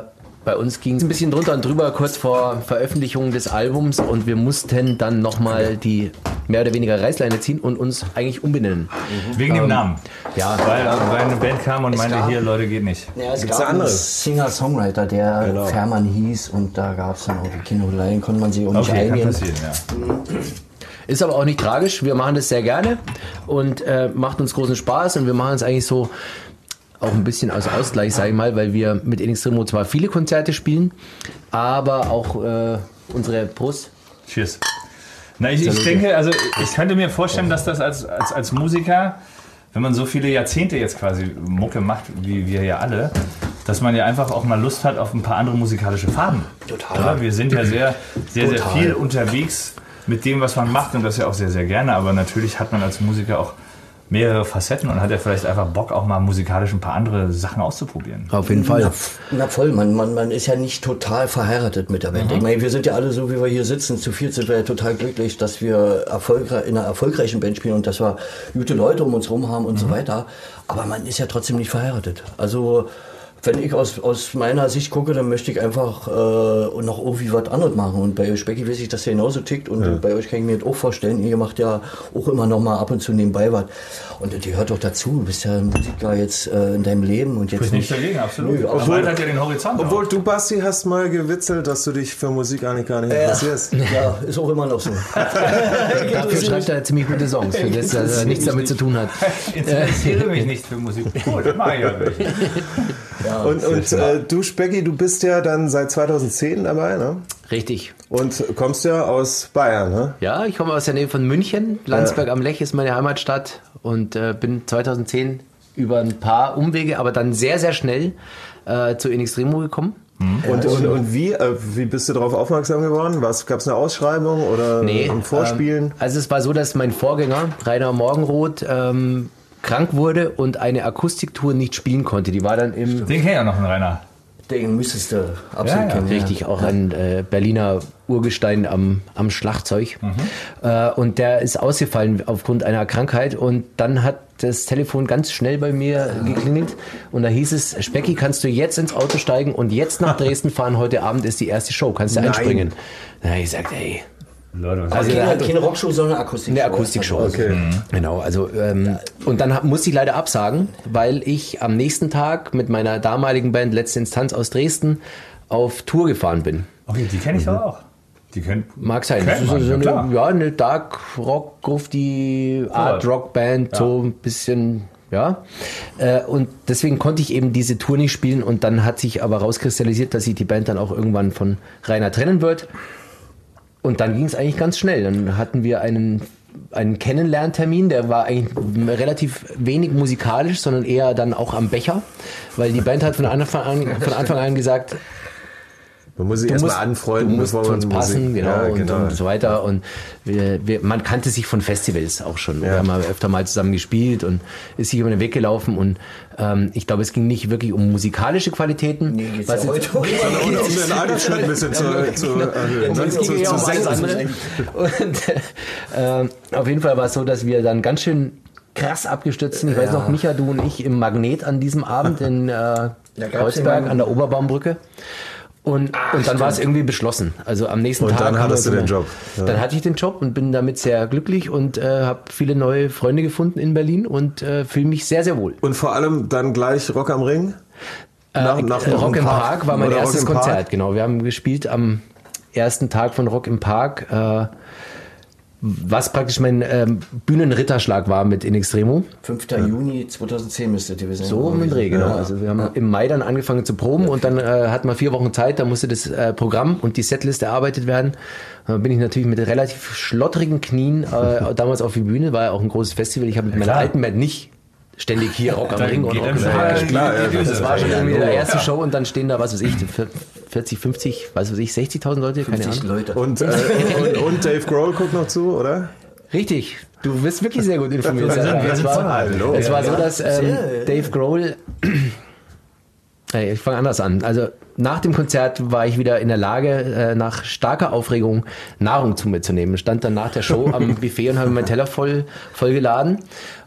bei uns ging es ein bisschen drunter und drüber kurz vor Veröffentlichung des Albums und wir mussten dann nochmal die mehr oder weniger Reißleine ziehen und uns eigentlich umbenennen. Wegen dem Namen. Ja, Weil, weil eine Band kam und meinte, gab- hier, Leute, geht nicht. Ja, es Gibt's gab einen? Singer-Songwriter, der Genau. Fährmann hieß und da gab es dann auch die Kinderleien, konnte man sich auch nicht Okay, kann einigen. passieren, ja. Ist aber auch nicht tragisch. Wir machen das sehr gerne und äh, macht uns großen Spaß und wir machen es eigentlich so auch ein bisschen als Ausgleich, sage ich mal, weil wir mit In Extremo zwar viele Konzerte spielen, aber auch äh, unsere Prost. Cheers. Na, ich, ich denke, also ich könnte mir vorstellen, dass das als, als, als Musiker, wenn man so viele Jahrzehnte jetzt quasi Mucke macht, wie wir ja alle, dass man ja einfach auch mal Lust hat auf ein paar andere musikalische Farben. Total. Oder? Wir sind ja sehr, sehr, sehr viel unterwegs mit dem, was man macht und das ja auch sehr, sehr gerne. Aber natürlich hat man als Musiker auch mehrere Facetten und hat ja vielleicht einfach Bock, auch mal musikalisch ein paar andere Sachen auszuprobieren. Auf jeden Fall. Na, na voll, man, man, man ist ja nicht total verheiratet mit der Band. Ich meine, wir sind ja alle so, wie wir hier sitzen, zu viert sind wir ja total glücklich, dass wir erfolgreich, in einer erfolgreichen Band spielen und dass wir gute Leute um uns rum haben und so weiter. Aber man ist ja trotzdem nicht verheiratet. Also wenn ich aus, aus meiner Sicht gucke, dann möchte ich einfach äh, noch irgendwie was anderes machen. Und bei euch, Becky, weiß ich, dass ihr genauso tickt. Und bei euch kann ich mir das auch vorstellen. Ihr macht ja auch immer noch mal ab und zu nebenbei was. Und das gehört doch dazu. Du bist ja ein Musiker jetzt äh, in deinem Leben. Und jetzt nicht dagegen, absolut. Nö, Obwohl, hat ja den Horizont. Obwohl auch. du, Basti, hast mal gewitzelt, dass du dich für Musik eigentlich gar nicht interessierst. <laughs> Ja, ist auch immer noch so. <laughs> Dafür schreibt er ziemlich gute Songs, für das er <laughs> nichts damit zu tun hat. interessiere mich nicht für Musik. Gut, das mache ich ja nicht. Und, und äh, du, Specki, du bist ja dann seit 2010 dabei, ne? Richtig. Und kommst ja aus Bayern, ne? Ja, ich komme aus der Nähe von München. Landsberg am Lech ist meine Heimatstadt und äh, bin 2010 über ein paar Umwege, aber dann sehr, sehr schnell äh, zu In Extremo gekommen. Und, und, und wie, äh, wie bist du darauf aufmerksam geworden? Gab es eine Ausschreibung oder ein Vorspielen? Ähm, also es war so, dass mein Vorgänger, Rainer Morgenroth, ähm, krank wurde und eine Akustiktour nicht spielen konnte. Die war dann im Den kennt ja noch ein Rainer. Den müsstest du absolut Ja, ja, kennen. Richtig, auch ein äh, Berliner Urgestein am, am Schlagzeug. Mhm. Äh, und der ist ausgefallen aufgrund einer Krankheit. Und dann hat das Telefon ganz schnell bei mir geklingelt. Und da hieß es, Specki, kannst du jetzt ins Auto steigen und jetzt nach <laughs> Dresden fahren? Heute Abend ist die erste Show. Kannst du Nein. einspringen? Da hab ich gesagt, ey, Leute, was Also Keine, keine Rockshow, sondern Akustik. eine Akustik-Show. Okay. Genau, also ähm, und dann hab, musste ich leider absagen, weil ich am nächsten Tag mit meiner damaligen Band Letzte Instanz aus Dresden auf Tour gefahren bin. Okay, die kenne ich doch auch. Die können. Mag sein. Kennt Das ist man, so ja, eine, ja, eine Dark Rock, Grufti, Art Rock Band, so ein bisschen, ja. Äh, und deswegen konnte ich eben diese Tour nicht spielen und dann hat sich aber rauskristallisiert, dass sich die Band dann auch irgendwann von Rainer trennen wird. Und dann ging es eigentlich ganz schnell. Dann hatten wir einen, einen Kennenlerntermin, der war eigentlich relativ wenig musikalisch, sondern eher dann auch am Becher, weil die Band hat von Anfang an, von Anfang an gesagt, Man muss sich erstmal anfreunden, du musst bevor zu man uns Musik- passen, genau, Ja, und, genau. und so weiter. Und wir, wir, man kannte sich von Festivals auch schon. Wir haben öfter mal zusammen gespielt und ist sich über den Weg gelaufen. Und ähm, ich glaube, es ging nicht wirklich um musikalische Qualitäten. Nee, geht's was ja jetzt- heute. Und um den Altersschnitt ein bisschen zu, zu, ne? zu, um. Und äh, auf jeden Fall war es so, dass wir dann ganz schön krass abgestürzt sind. Ich weiß noch, Micha, du und ich im Magnet an diesem Abend in äh, Kreuzberg an der Oberbaumbrücke. Und, und dann war es irgendwie beschlossen. Also am nächsten Und Tag. dann haben hattest du den Job. Ja. Dann hatte ich den Job und bin damit sehr glücklich und äh, habe viele neue Freunde gefunden in Berlin und äh, fühle mich sehr, sehr wohl. Und vor allem dann gleich Rock am Ring? Nach- Äh, nach äh, Rock Rock im Park. Park war mein erstes Park? Konzert, genau. Wir haben gespielt am ersten Tag von Rock im Park, äh, was praktisch mein ähm, Bühnenritterschlag war mit In Extremo. 5. Juni 2010 müsste gewesen sein. So um den Dreh, genau. Also wir haben im Mai dann angefangen zu proben und dann äh, hatten wir vier Wochen Zeit, da musste das äh, Programm und die Setlist erarbeitet werden. Da bin ich natürlich mit relativ schlottrigen Knien äh, <laughs> damals auf die Bühne, war ja auch ein großes Festival. Ich habe mit meiner alten Band nicht ständig hier Rock am Ring und Rock Park mal gespielt. klar, ja, Das war schon irgendwie der erste Ja. Show und dann stehen da, was weiß ich, 40, 50, was weiß ich, 60.000 Leute, keine 50 Ahnung. Leute. Und, äh, und, und Dave Grohl guckt noch zu, oder? Richtig, du bist wirklich sehr gut informiert. Wir sind- wir es war, es war so, dass ähm, Dave Grohl. Hey, ich fange anders an. Also nach dem Konzert war ich wieder in der Lage, äh, nach starker Aufregung Nahrung zu mir zu nehmen. Stand dann nach der Show am <laughs> Buffet und habe meinen Teller voll, voll geladen.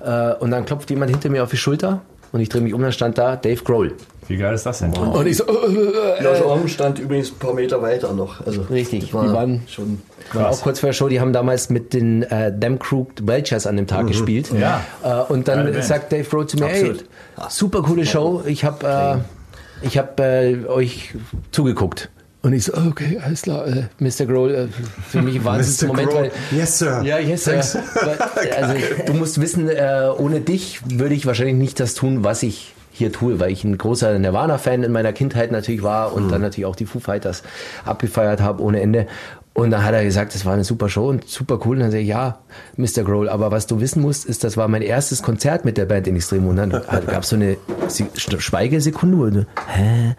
Äh, und dann klopft jemand hinter mir auf die Schulter und ich drehe mich um, dann stand da Dave Grohl. Wie geil ist das denn? Und ich so, <laughs> äh, Josh Orm stand übrigens ein paar Meter weiter noch. Also Richtig, war die waren- schon. War auch kurz vor der Show, die haben damals mit den äh, Damn Crooked Welchers an dem Tag gespielt. Ja. Äh, und dann Geile Band. sagt Dave Rowe zu mir, Absolut. super coole Show, ich habe äh, ich hab, äh, euch zugeguckt. Und ich so, okay, alles klar, äh, Mr. Grohl, äh, für mich <laughs> ein Wahnsinnsmoment. Grohl, weil- yes, sir. Ja, yes, sir. Weil, <laughs> also, du musst wissen, äh, ohne dich würde ich wahrscheinlich nicht das tun, was ich hier tue, weil ich ein großer Nirvana-Fan in meiner Kindheit natürlich war und dann natürlich auch die Foo Fighters abgefeiert habe ohne Ende. Und dann hat er gesagt, das war eine super Show und super cool. Und dann sage ich, ja, Mr. Grohl, aber was du wissen musst, ist, das war mein erstes Konzert mit der Band in Extremo. Und dann gab es so eine Se- Schweigesekunde. Und, hä?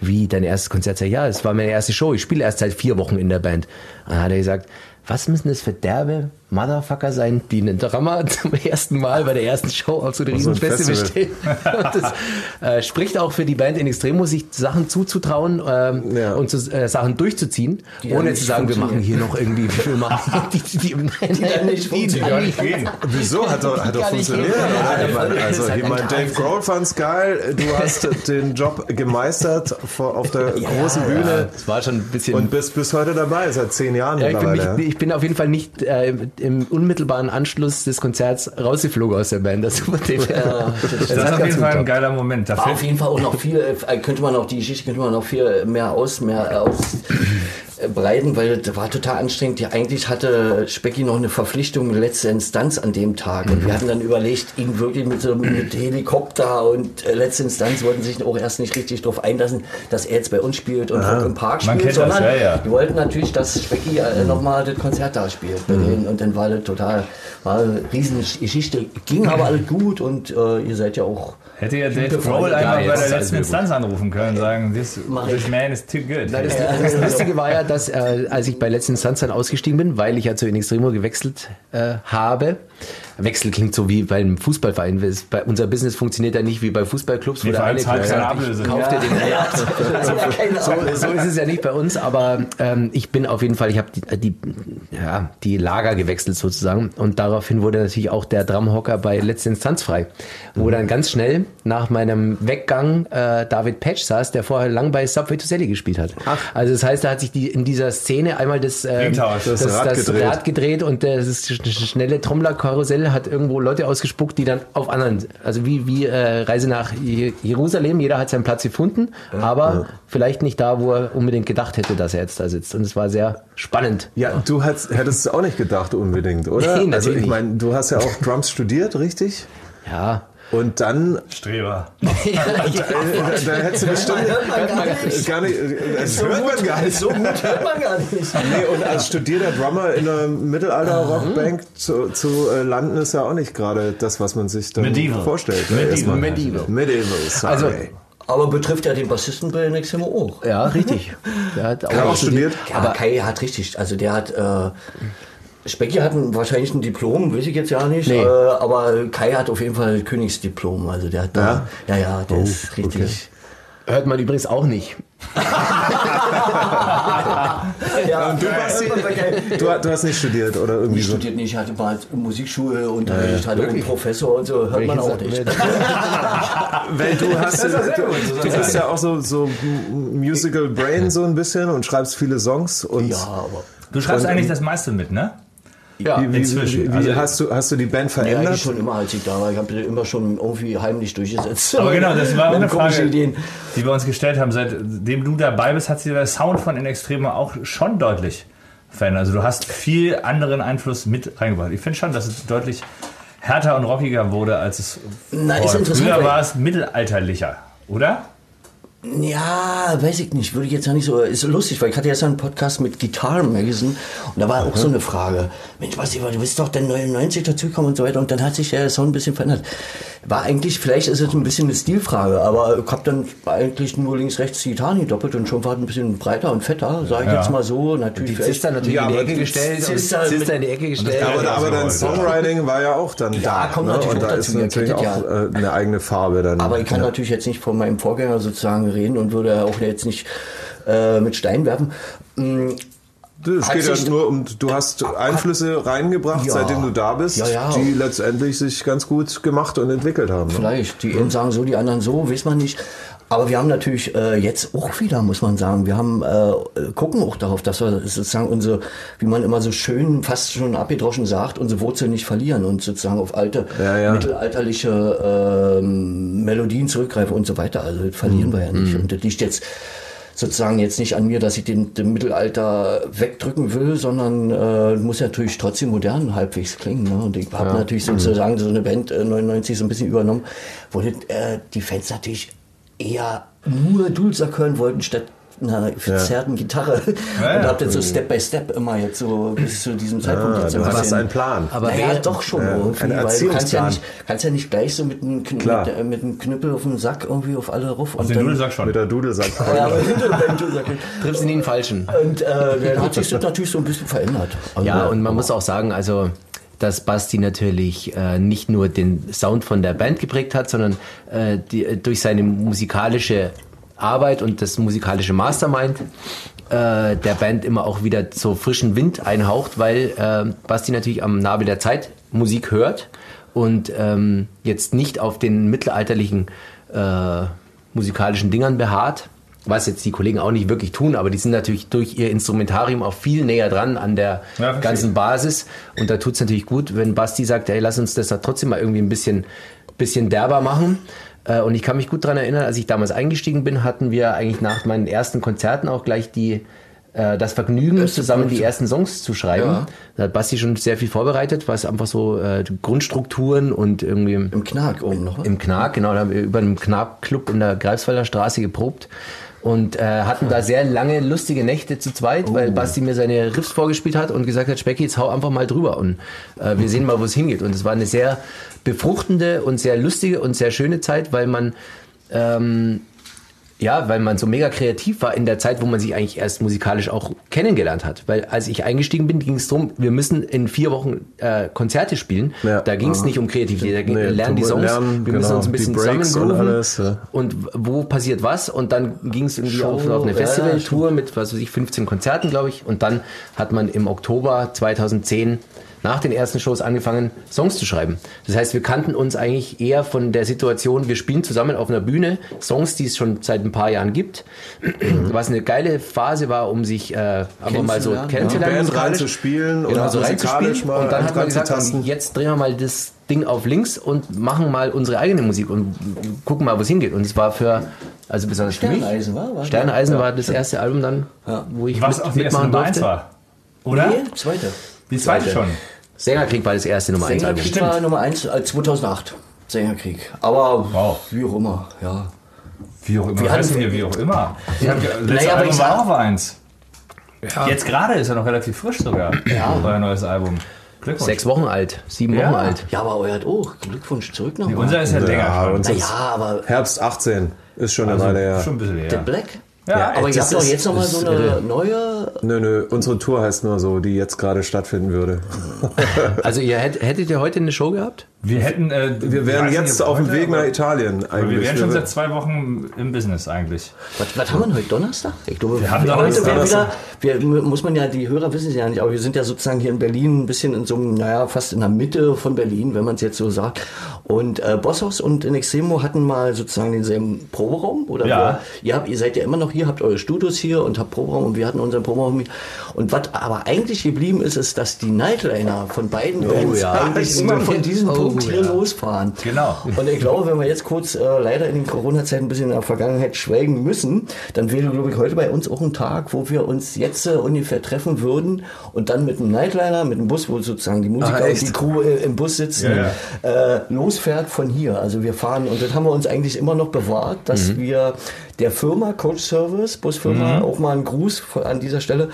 Wie, dein erstes Konzert? Sag ich, ja, es war meine erste Show. Ich spiele erst seit vier Wochen in der Band. Und dann hat er gesagt, was müssen das für derbe Motherfucker sein, die einen Drummer zum ersten Mal bei der ersten Show auf so einem Riesenfestival Festival. stehen. Und das äh, spricht auch für die Band in Extremo, sich Sachen zuzutrauen ähm, Ja. und zu, äh, Sachen durchzuziehen, Die ohne nicht zu sagen, wir machen hier noch irgendwie, wir machen die, die, die, die, dann nicht funktionieren. Gar nicht gehen. Wieso? Hat doch, hat doch nicht funktioniert. Ja, also, halt ich meine, ein Dave. Grohl fand's geil. Du hast den Job gemeistert vor, auf der großen Bühne Das war schon ein bisschen. und bist bis heute dabei, seit zehn Jahren ja, ich, bin, ich, ich bin auf jeden Fall nicht äh, im, unmittelbaren Anschluss des Konzerts rausgeflogen aus der Band. Das, war dem, Ja, Das ist hat auf jeden Fall ein geiler Moment. Da War auf jeden Fall auch noch viel, äh, könnte man auch die Geschichte könnte man noch viel mehr aus, mehr ausbreiten, weil das war total anstrengend. Ja, eigentlich hatte Specki noch eine Verpflichtung mit letzter Instanz an dem Tag. Und wir hatten dann überlegt, ihn wirklich mit so mit Helikopter und äh, letzte Instanz wollten sich auch erst nicht richtig darauf einlassen, dass er jetzt bei uns spielt und Rock im Park Man spielt, kennt das, sondern ja, ja. die wollten natürlich, dass Specki äh, nochmal das Konzert da spielt bei denen. Und dann war das total, war eine riesen Geschichte, ging aber alles gut und äh, ihr seid ja auch hätte ja Dave. Grohl einmal bei der letzten Instanz anrufen können und sagen, this, this man is too good. Nein, das, das Lustige <laughs> war ja, dass äh, als ich bei letzten Instanz dann ausgestiegen bin, weil ich ja zu In Extremo gewechselt äh, habe, Wechsel klingt so wie beim Fußballverein. Bei, unser Business funktioniert ja nicht wie bei Fußballclubs, wo Nee, der eine keine sagt, ich kauf dir den <laughs> ja, so, so ist es ja nicht bei uns, aber ähm, ich bin auf jeden Fall, ich habe die, die, ja, die Lager gewechselt sozusagen und daraufhin wurde natürlich auch der Drumhocker bei Letzte Instanz frei, wo dann ganz schnell nach meinem Weggang äh, David Patch saß, der vorher lang bei Subway to Sally gespielt hat. Also das heißt, da hat sich die, in dieser Szene einmal das, ähm, das, Das das, Rad gedreht. Rad gedreht und das sch- sch- schnelle Trommlerkarussell hat irgendwo Leute ausgespuckt, die dann auf anderen, also wie, wie äh, Reise nach Je- Jerusalem, jeder hat seinen Platz gefunden, aber vielleicht nicht da, wo er unbedingt gedacht hätte, dass er jetzt da sitzt. Und es war sehr spannend. Ja, du hättest, hättest es auch nicht gedacht unbedingt, oder? Nee, also ich meine, du hast ja auch Drums studiert, richtig? Ja. Und dann, Streber. <laughs> äh, da hättest du bestimmt gar nicht, äh, das hört man gar nicht. So gut hört man gar nicht. Nee, und als studierter Drummer in einer Mittelalter-Rockbank zu, zu äh, landen, ist ja auch nicht gerade das, was man sich dann Medieval. vorstellt. ne? Medieval. Medieval. Medieval, sorry. Also- Aber betrifft ja den Bassisten bei Neximo auch. Ja, richtig. Der hat Hat er auch studiert? Ja, aber Kai hat richtig, also der hat, äh, Specki hat ein, wahrscheinlich ein Diplom, weiß ich jetzt ja nicht, Nee. äh, aber Kai hat auf jeden Fall ein Königsdiplom, also der hat da, ja, ja, der ist richtig. Hört man übrigens auch nicht. <laughs> Ja, Und du, Basti, du, du hast nicht studiert oder irgendwie ich so? studiert nicht, hatte mal Musikschule Unterricht, hatte auch einen Professor und so, hört man auch nicht. <laughs> Weil du hast, du, du bist ja auch so, so Musical Brain so ein bisschen und schreibst viele Songs und Ja, aber Du schreibst Und- eigentlich das meiste mit, ne? Ja. wie, inzwischen. wie, wie Also- hast, du, hast du die Band ja, verändert? eigentlich schon immer, als ich da war. Ich habe immer schon irgendwie heimlich durchgesetzt. Aber genau, das war eine Frage, Ideen. die wir uns gestellt haben. Seitdem du dabei bist, hat sich der Sound von In Extremo auch schon deutlich verändert. Also du hast viel anderen Einfluss mit reingebracht. Ich finde schon, dass es deutlich härter und rockiger wurde, als es Na, Früher war es mittelalterlicher, oder? Ja, weiß ich nicht. Würde ich jetzt auch nicht so. Ist lustig, weil ich hatte jetzt einen Podcast mit Guitar Magazine und da war auch so eine Frage. Mensch, was, du bist doch dann 99 dazugekommen und so weiter und dann hat sich der Sound ein bisschen verändert. War eigentlich, vielleicht ist es ein bisschen eine Stilfrage, aber ich habe dann eigentlich nur links, rechts die Gitarren doppelt und schon war es ein bisschen breiter und fetter, sage ich Ja. jetzt mal so. Natürlich Die Zister natürlich Ja, in die aber Ecke gestellt Zister Zister mit- in die Ecke gestellt. aber, aber dein rausgeholt, Songwriting war ja auch dann da. kommt ne? natürlich Und auch da dazu, ist natürlich auch ja. äh, eine eigene Farbe dann. Aber ich kann ja. natürlich jetzt nicht von meinem Vorgänger sozusagen reden und würde auch jetzt nicht äh, mit Stein werfen. Mm, Es geht ja nur um, du hast Einflüsse reingebracht, Ja. seitdem du da bist, Ja, ja. die letztendlich sich ganz gut gemacht und entwickelt haben. Ne? Vielleicht. Die einen sagen so, die anderen so, weiß man nicht. Aber wir haben natürlich äh, jetzt auch wieder, muss man sagen, wir haben äh, gucken auch darauf, dass wir sozusagen unsere, wie man immer so schön, fast schon abgedroschen sagt, unsere Wurzeln nicht verlieren und sozusagen auf alte Ja, ja. mittelalterliche ähm, Melodien zurückgreifen und so weiter. Also das verlieren wir ja nicht. Und das liegt jetzt sozusagen jetzt nicht an mir, dass ich den, den Mittelalter wegdrücken will, sondern äh, muss ja natürlich trotzdem modern halbwegs klingen. Ne? Und ich habe natürlich sozusagen so eine Band äh, 99 so ein bisschen übernommen, wo das, äh, die Fans natürlich eher nur Dulsack hören wollten, statt einer verzerrten Gitarre. Ja, ja. Und hab das so Step by Step immer jetzt so bis zu diesem Zeitpunkt Ah, jetzt du ein hast bisschen- einen Plan. Aber naja, wer- doch schon Ja, irgendwie, weil du kannst ja, nicht, kannst ja nicht gleich so mit einem, Kn mit, äh, mit einem Knüppel auf den Sack irgendwie auf alle ruf. Auf den Dudelsack schon. Mit der Dudelsack. <laughs> Ja, aber hinter dem Dudelsack. Triffst du nie den Falschen. Und äh, dann hat sich das natürlich so ein bisschen verändert. Also, Ja, und man muss auch sagen, also dass Basti natürlich äh, nicht nur den Sound von der Band geprägt hat, sondern äh, die, äh, durch seine musikalische Arbeit und das musikalische Mastermind äh, der Band immer auch wieder so frischen Wind einhaucht, weil äh, Basti natürlich am Nabel der Zeit Musik hört und ähm, jetzt nicht auf den mittelalterlichen äh, musikalischen Dingern beharrt, was jetzt die Kollegen auch nicht wirklich tun, aber die sind natürlich durch ihr Instrumentarium auch viel näher dran an der Ja, ganzen Basis. Und da tut es natürlich gut, wenn Basti sagt, ey, lass uns das da trotzdem mal irgendwie ein bisschen, bisschen derber machen. Äh, Und ich kann mich gut daran erinnern, als ich damals eingestiegen bin, hatten wir eigentlich nach meinen ersten Konzerten auch gleich die, äh, das Vergnügen, zusammen die ersten Songs zu schreiben. Ja. Da hat Basti schon sehr viel vorbereitet, was einfach so äh, Grundstrukturen und irgendwie Im Knark oben noch. wa? im Knark, genau, da haben wir über einen Knark-Club in der Greifswalder Straße geprobt und äh, hatten da sehr lange lustige Nächte zu zweit, weil Basti mir seine Riffs vorgespielt hat und gesagt hat, Specki, jetzt hau einfach mal drüber und äh, wir sehen mal, wo es hingeht. Und es war eine sehr befruchtende und sehr lustige und sehr schöne Zeit, weil man ähm, ja, weil man so mega kreativ war in der Zeit, wo man sich eigentlich erst musikalisch auch kennengelernt hat. Weil als ich eingestiegen bin, ging es darum, wir müssen in vier Wochen äh, Konzerte spielen. Ja. Da ging es nicht um Kreativität, da ging, Nee, lernen die Songs, Lernen, wir müssen genau, uns ein bisschen und zusammengrooven alles, ja. und wo passiert was und dann ging es irgendwie Show, auf, auf eine ja, ja, Festivaltour mit, was weiß ich, 15 Konzerten, glaube ich. Und dann hat man im Oktober 2010 nach den ersten Shows angefangen, Songs zu schreiben. Das heißt, wir kannten uns eigentlich eher von der Situation, wir spielen zusammen auf einer Bühne Songs, die es schon seit ein paar Jahren gibt, <clears throat> was eine geile Phase war, um sich äh, einfach mal so Kennenzulernen, kennenzulernen. Band reinzuspielen genau, und so reinzuspielen. mal Und dann hat man gesagt, jetzt drehen wir mal das Ding auf links und machen mal unsere eigene Musik und gucken mal, wo es hingeht. Und es war für, also besonders für mich, Sterneisen war, war Sterneisen war das erste Album dann, Ja. wo ich Was mit, erste mitmachen Nummer 1 durfte. war. Oder? Nee, zweite. Die zweite schon. Sängerkrieg war das erste Nummer 1 Album. Sängerkrieg war Nummer 1 äh, 2008. Sängerkrieg. Aber Wow. wie auch immer, ja. Wie auch immer. Wir hatten- hier, wie auch immer? Ich hab, letztes Naja, aber Album war auch eins. Jetzt gerade ist er noch relativ frisch sogar. Ja. Euer neues Album. Glückwunsch. Sechs Wochen alt, sieben Ja. Wochen alt. Ja, aber euer hat auch. Glückwunsch zurück Nee, nochmal. Unser ist ja länger Ja, schon. uns Na ist ja, aber Herbst 18 ist schon eine Also, Weile her. schon ein bisschen The her. Black? Ja, aber das ihr habt doch ist- jetzt nochmal so eine irre. neue. Nö, nö, unsere Tour heißt nur so, die jetzt gerade stattfinden würde. <laughs> Also ihr hätt, hättet ihr heute eine Show gehabt? Wir hätten. Äh, Wir wären jetzt auf dem Weg nach Italien aber Wir eigentlich. wären schon seit zwei Wochen im Business eigentlich. Was, was haben wir denn heute? Donnerstag? Ich glaube, Wir haben heute Donnerstag. wieder. Wir, muss man ja, die Hörer wissen es ja nicht, aber wir sind ja sozusagen hier in Berlin ein bisschen in so einem, naja, fast in der Mitte von Berlin, wenn man es jetzt so sagt. Und äh, Bosshaus und in Extremo hatten mal sozusagen denselben Proberaum. Oder Ja. wir, ihr, habt, ihr seid ja immer noch hier, habt eure Studios hier und habt Proberaum und wir hatten unseren Proberaum hier. Und was aber eigentlich geblieben ist, ist, dass die Nightliner von beiden Bands ja. eigentlich immer von diesem Oh, Punkt hier ja. losfahren. Genau. Und ich glaube, wenn wir jetzt kurz äh, leider in den Corona-Zeiten ein bisschen in der Vergangenheit schwelgen müssen, dann wäre, glaube ich, heute bei uns auch ein Tag, wo wir uns jetzt äh, ungefähr treffen würden und dann mit einem Nightliner, mit einem Bus, wo sozusagen die Musiker Ah, und die Crew äh, im Bus sitzen, Ja, Äh, losfährt von hier. Also wir fahren, und das haben wir uns eigentlich immer noch bewahrt, dass wir der Firma Coach Service, Busfirma, auch mal einen Gruß an dieser Stelle,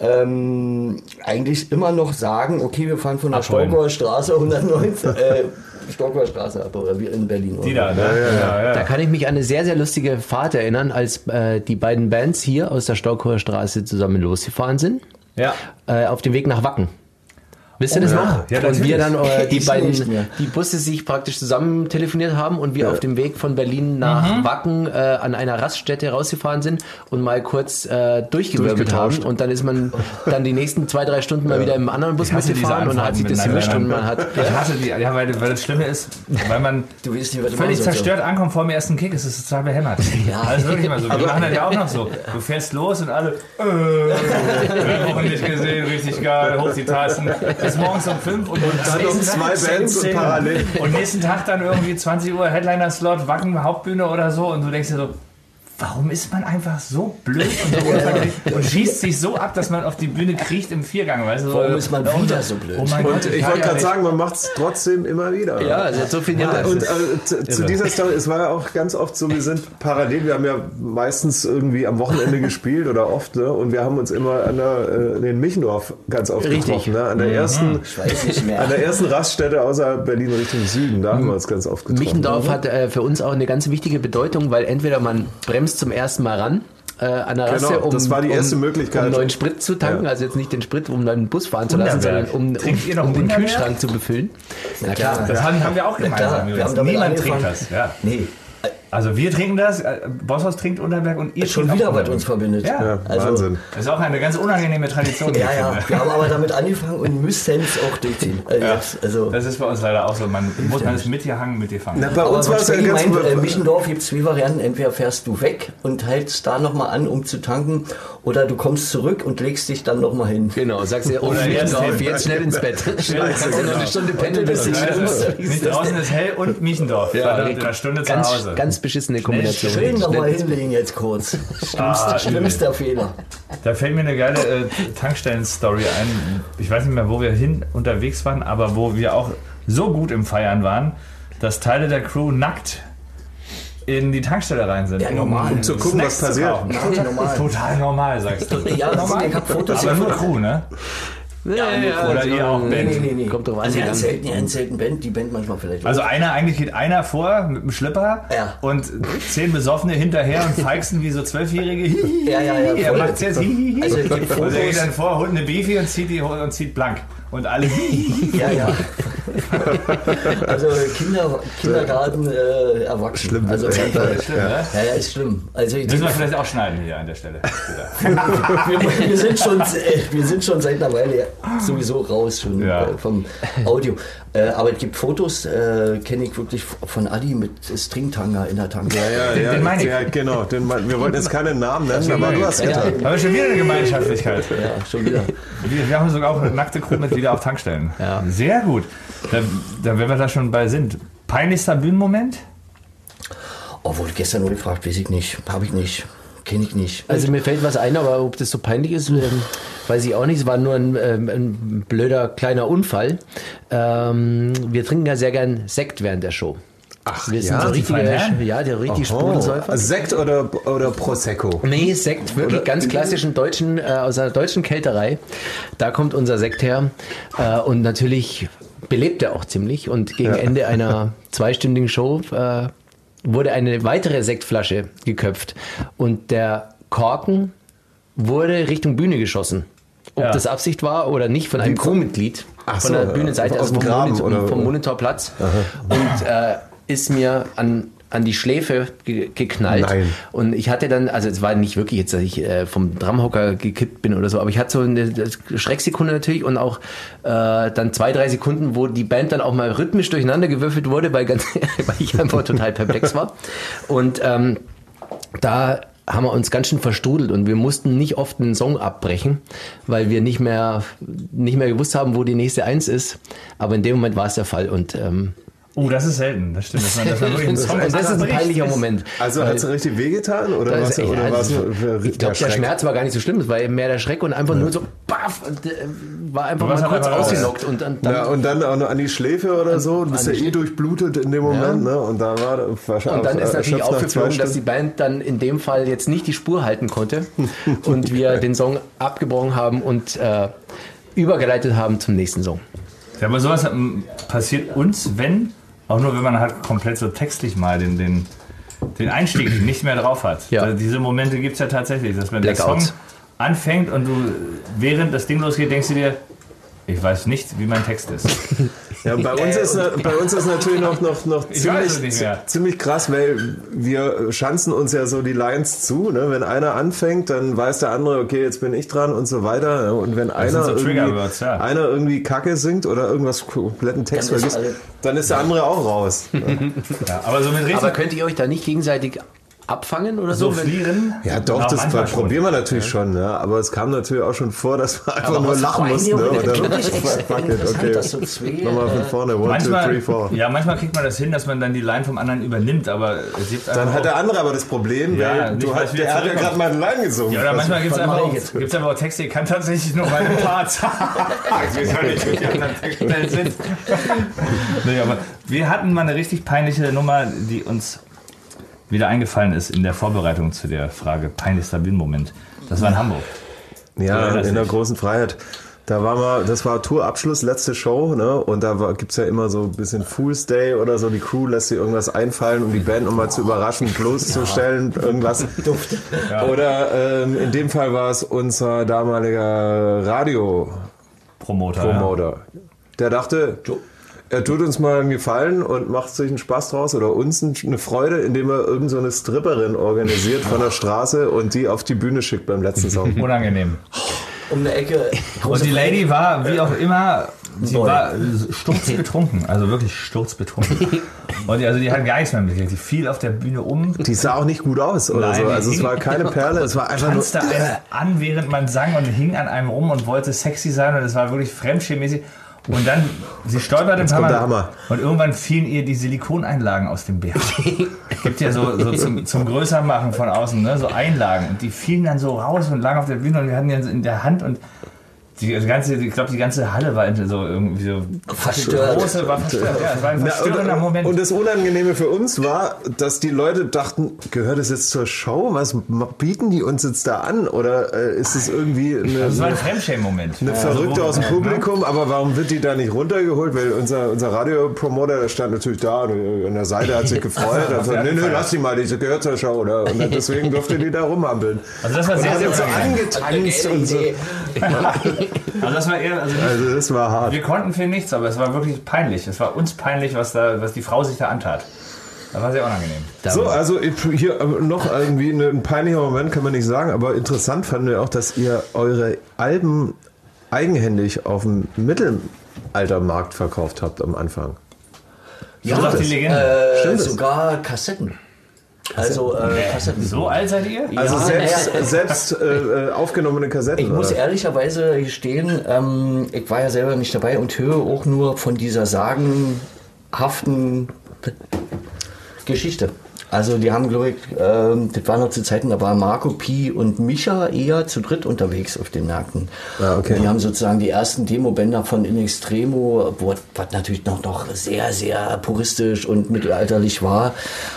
ähm, eigentlich immer noch sagen, okay, wir fahren von der. Stolper Straße 119, <laughs> äh, Stolper Straße ab, oder wie in Berlin. Die oder? da, ne? Ja, ja, Da kann ich mich an eine sehr, sehr lustige Fahrt erinnern, als äh, die beiden Bands hier aus der Staukower Straße zusammen losgefahren sind, ja. äh, auf dem Weg nach Wacken. Wisst ihr das noch? Ja, und natürlich. wir dann äh, <laughs> die Ich beiden, die Busse sich praktisch zusammen telefoniert haben und wir auf dem Weg von Berlin nach Mhm. Wacken äh, an einer Raststätte rausgefahren sind und mal kurz äh, durchgewirbelt haben. Und dann ist man dann die nächsten zwei, drei Stunden mal wieder im anderen Bus mitgefahren und hat sich das gemischt und man hat. Ich hasse die, ja, weil, weil das Schlimme ist, weil man <laughs> Du weißt nicht, was du völlig zerstört ankommt vor dem ersten Kick, ist es total behämmert. <laughs> Ja. Das ist wirklich mal so. Wir machen das ja auch noch so. Du fährst los und alle, äh, wir haben nicht gesehen, richtig geil, hoch die Tasten. Bis morgens um fünf und, dann um zwei Bands und parallel. Und nächsten Tag dann irgendwie 20 Uhr Headliner-Slot, Wacken, Hauptbühne oder so und du denkst dir so, Warum ist man einfach so blöd und so <laughs> und schießt sich so ab, dass man auf die Bühne kriecht im Viergang? Weißt du, so, Warum ist man und- wieder so blöd? Oh mein Und Gott, ich kann wollte ja gerade sagen, man macht es trotzdem immer wieder. Ja, seit so vielen Jahren. Und äh, zu, <laughs> zu dieser Story, es war ja auch ganz oft so, wir sind parallel, wir haben ja meistens irgendwie am Wochenende gespielt oder oft, ne? und wir haben uns immer an der, äh, in Michendorf ganz oft Richtig. getroffen, ne? an, der ersten, Ich nicht mehr. an der ersten Raststätte außer Berlin Richtung Süden, da haben wir uns ganz oft getroffen. Michendorf hat äh, für uns auch eine ganz wichtige Bedeutung, weil entweder man bremst zum ersten Mal ran äh, an der Rasse, Genau, um, das war die erste um, Möglichkeit. um neuen Sprit zu tanken, Ja. also jetzt nicht den Sprit, um einen Bus fahren zu lassen, sondern um, um, um den? Kühlschrank zu befüllen. Na klar. Das haben, haben wir auch gemeinsam. damit Niemand trinkt das. Ja. Nee, Also wir trinken das, äh, Bosshaus trinkt Unterberg und ihr schon wieder was uns verbindet. Ja. Ja, Also- Wahnsinn. Das ist auch eine ganz unangenehme Tradition. Ja, ja, wir haben aber damit angefangen und müssen es auch durchziehen. Also, Ja. jetzt, also, Das ist bei uns leider auch so. Man muss man ist mitgehangen, mitgefangen. Na, bei aber uns war es was ja ganz meint, äh, Michendorf gibt es zwei Varianten. Entweder fährst du weg und hältst da nochmal an, um zu tanken, oder du kommst zurück und legst dich dann nochmal hin. Genau, sagst du, oh, Michendorf, jetzt schnell ins Bett. Schnell, kannst du noch eine Stunde pendeln. Nicht draußen ist hell und Miechendorf. Ja, Ja, in einer Stunde zu Hause. ganz beschissene Kombination. Schön nochmal Schnell- hinlegen jetzt kurz. Schlimmster, Ah, schlimmster Fehler. Da fällt mir eine geile äh, Tankstellen-Story ein. Ich weiß nicht mehr, wo wir hin unterwegs waren, aber wo wir auch so gut im Feiern waren, dass Teile der Crew nackt in die Tankstelle rein sind. Ja, normal. Um zu gucken, Snacks was passiert. Total normal, sagst du. Ja, normal. Ich hab Fotos Aber nur. Crew, ne? Ja, ja, Oder also, ihr auch, nee, Ben. nee, Nee, nee. Kommt drauf an, Also ganz selten, ja, ganz selten Band, die Band manchmal vielleicht. Also einer, eigentlich geht einer vor mit dem Schlipper Ja. und zehn Besoffene hinterher und feixen wie so Zwölfjährige. Hihihi. Ja, ja, ja, Er macht jetzt hihihi. Also es gibt und er geht dann vor, holt eine Beefy und zieht, die, und zieht blank. Und alle. <laughs> Ja, ja. Also Kinder, Kindergarten, äh, Erwachsene. Schlimm. Also Fall. Schlimm, ne? Ja, ja, ist schlimm. Also ich, Müssen wir vielleicht auch schneiden hier an der Stelle. <laughs> wir, wir, sind schon, wir sind schon seit einer Weile sowieso raus schon Ja. äh, vom Audio. Äh, aber es gibt Fotos, äh, kenne ich wirklich von Adi mit Stringtanga in der Tanke. Ja, ja, Den- ja, den meine ich. ja, genau. Den, wir wollten jetzt keinen Namen nennen, aber du hast Ja, getan. Haben wir schon wieder eine Gemeinschaftlichkeit. Ja, schon wieder. Wir, wir haben sogar auch nackte Crewmitglieder auf Tankstellen. Ja. Sehr gut. Da, da, wenn wir da schon bei sind. Peinlichster Bühnenmoment? Oh, wurde gestern nur gefragt, weiß ich nicht. Habe ich nicht. Kenne ich nicht. Also mir fällt was ein, aber ob das so peinlich ist, ähm, weiß ich auch nicht. Es war nur ein, ähm, ein blöder kleiner Unfall. Ähm, wir trinken ja sehr gern Sekt während der Show. Ach, Wir sind ja, so richtige, ja, der richtig Sprudelsäufer. Sekt oder, oder Prosecco? Nee, Sekt, wirklich ganz klassischen deutschen, äh, aus einer deutschen Kälterei. Da kommt unser Sekt her. Äh, und natürlich belebt er auch ziemlich. Und gegen Ende einer zweistündigen Show äh, wurde eine weitere Sektflasche geköpft. Und der Korken wurde Richtung Bühne geschossen. Ob Ja. das Absicht war oder nicht von einem Crewmitglied. Ach von so, der Bühnenseite, aus also dem vom, Graben Monitor, oder- vom Monitorplatz. Und äh, ist mir an, an die Schläfe ge geknallt. Nein. Und ich hatte dann, also es war nicht wirklich jetzt, dass ich äh, vom Drumhocker gekippt bin oder so, aber ich hatte so eine Schrecksekunde natürlich und auch äh, dann zwei, drei Sekunden, wo die Band dann auch mal rhythmisch durcheinander gewürfelt wurde, weil, ganz, <laughs> weil ich einfach total perplex war. Und ähm, da haben wir uns ganz schön verstrudelt und wir mussten nicht oft einen Song abbrechen, weil wir nicht mehr, nicht mehr gewusst haben, wo die nächste Eins ist. Aber in dem Moment war es der Fall und ähm, Oh, das ist selten. Das stimmt. Dass man, dass man wirklich einen Song und das ist ein peinlicher ist- Moment. Also hat es richtig wehgetan oder Das was? ist echt- Oder also, ich glaube, der? Schmerz war gar nicht so schlimm. Es war eben mehr der Schreck und einfach nur so, baff, äh, war einfach mal kurz einfach raus. ausgenockt. Und dann, dann, Ja, und dann auch noch an die Schläfe oder so. Du bist ja eh durchblutet in dem Moment, ne? Und da war wahrscheinlich und dann ist natürlich nach zwei aufgeflogen, dass die. Band dann in dem Fall jetzt nicht die Spur halten konnte <laughs> und wir den Song abgebrochen haben und äh, übergeleitet haben zum nächsten Song. Ja, aber sowas ähm, passiert uns, wenn, auch nur wenn man halt komplett so textlich mal den, den, den Einstieg <clears throat> nicht mehr drauf hat. Ja. Also diese Momente gibt es ja tatsächlich, dass wenn der Blackouts. Song anfängt und du während das Ding losgeht, denkst du dir, Ich weiß nicht, wie mein Text ist. <laughs> Ja, bei uns ist, bei uns ist natürlich noch, noch, noch ziemlich, ziemlich krass, weil wir schanzen uns ja so die Lines zu. Ne? Wenn einer anfängt, dann weiß der andere, okay, jetzt bin ich dran und so weiter. Und wenn einer, so irgendwie, ja. einer irgendwie Kacke singt oder irgendwas kompletten Text Dann ist vergisst, alle- dann ist der andere auch raus. <laughs> Ja, aber so mit richtig Aber könnt ihr euch da nicht gegenseitig abfangen oder so? so flieren. Ja, doch, Na, das probieren wir natürlich schon, ja. aber es kam natürlich auch schon vor, dass wir einfach Aber nur was lachen mussten. Ne? extra fuck it, okay. so zwei, Nochmal von vorne, one, two, Manchmal, three, four. ja, manchmal kriegt man das hin, dass man dann die Line vom anderen übernimmt, aber es gibt einfach Dann hat der andere aber das Problem, Ja, weil du hast, der hat ja gerade mal einen Line gesungen. Ja, oder manchmal gibt es einfach, auch- ich einfach auch Texte, die kann tatsächlich nur meine Parts. <laughs> ich weiß nicht, wie die anderen Textstellen <laughs> sind. nee, aber wir hatten mal eine richtig peinliche Nummer, die uns wieder eingefallen ist in der Vorbereitung zu der Frage peinlichster Win-Moment. Das war in Hamburg. Ja, in der dich. großen Freiheit. Da waren wir, das war Tourabschluss, letzte Show, ne? Und da war, gibt's ja immer so ein bisschen Fool's Day oder so. Die Crew lässt sich irgendwas einfallen, um die Band nochmal zu überraschen, bloßzustellen, irgendwas. Oder ähm, in dem Fall war es unser damaliger Radio-Promoter. Promoter. Der dachte, er tut uns mal einen Gefallen und macht sich einen Spaß draus oder uns eine Freude, indem er irgendeine so eine Stripperin organisiert von der Straße und die auf die Bühne schickt beim letzten Song. <laughs> Unangenehm. um eine Ecke. Und die Lady war, wie auch immer, sie Neu. war sturzbetrunken, also wirklich sturzbetrunken. <laughs> Und die, also die hat gar nichts mehr mitgekriegt. Die fiel auf der Bühne um, Die sah auch nicht gut aus oder Nein, so. Also es war keine Perle, es war einfach nur. einen an, während man sang und hing an einem rum und wollte sexy sein und es war wirklich fremdschämäßig. Und dann, sie kommt der Mal Hammer. und irgendwann fielen ihr die Silikoneinlagen aus dem Bär. <laughs> Gibt ja so, so zum, zum Größermachen von außen, ne? so Einlagen. Und die fielen dann so raus und lagen auf der Bühne und wir hatten die in der Hand und die ganze, ich glaube, die ganze Halle war so irgendwie so Verstört. große, war verstört. Ja, es war ein Na, verstörender Moment. und, und das Unangenehme für uns war, dass die Leute dachten, gehört es jetzt zur Show? Was bieten die uns jetzt da an? Oder äh, ist es irgendwie eine, das war ein eine, Fremdschämen-Moment. eine Verrückte wo- aus dem ja, Publikum? Aber warum wird die da nicht runtergeholt? Weil unser, unser Radiopromoter, der stand natürlich da und an der Seite hat sich <laughs> gefreut. Also, nee, nee, lass die mal, die gehört zur Show. Oder? Und <laughs> deswegen durfte die da rumhampeln. Also das war Und sehr, hat sehr uns so angetanzt und so. <laughs> Also das war eher, also nicht Also das war hart. Wir konnten für nichts, aber es war wirklich peinlich. Es war uns peinlich, was, da, was die Frau sich da antat. Das war sehr unangenehm. So, also hier noch irgendwie eine- ein peinlicher Moment kann man nicht sagen, aber interessant fanden wir auch, dass ihr eure Alben eigenhändig auf dem Mittelaltermarkt verkauft habt am Anfang. So sagt die Legende. Äh, sogar Kassetten. Also äh, Kassetten. so alt seid ihr? Also Ja, selbst, <laughs> selbst äh, äh, aufgenommene Kassetten. Ich muss oder? ehrlicherweise gestehen, ähm, ich war ja selber nicht dabei und höre auch nur von dieser sagenhaften Geschichte. Also die haben, glaube ich, ähm, das war noch zu Zeiten, da war Marco, Pi und Micha eher zu dritt unterwegs auf den Märkten. Ah, okay. Und die haben sozusagen die ersten Demo-Bänder von In Extremo, wo, was natürlich noch, noch sehr, sehr puristisch und mittelalterlich war,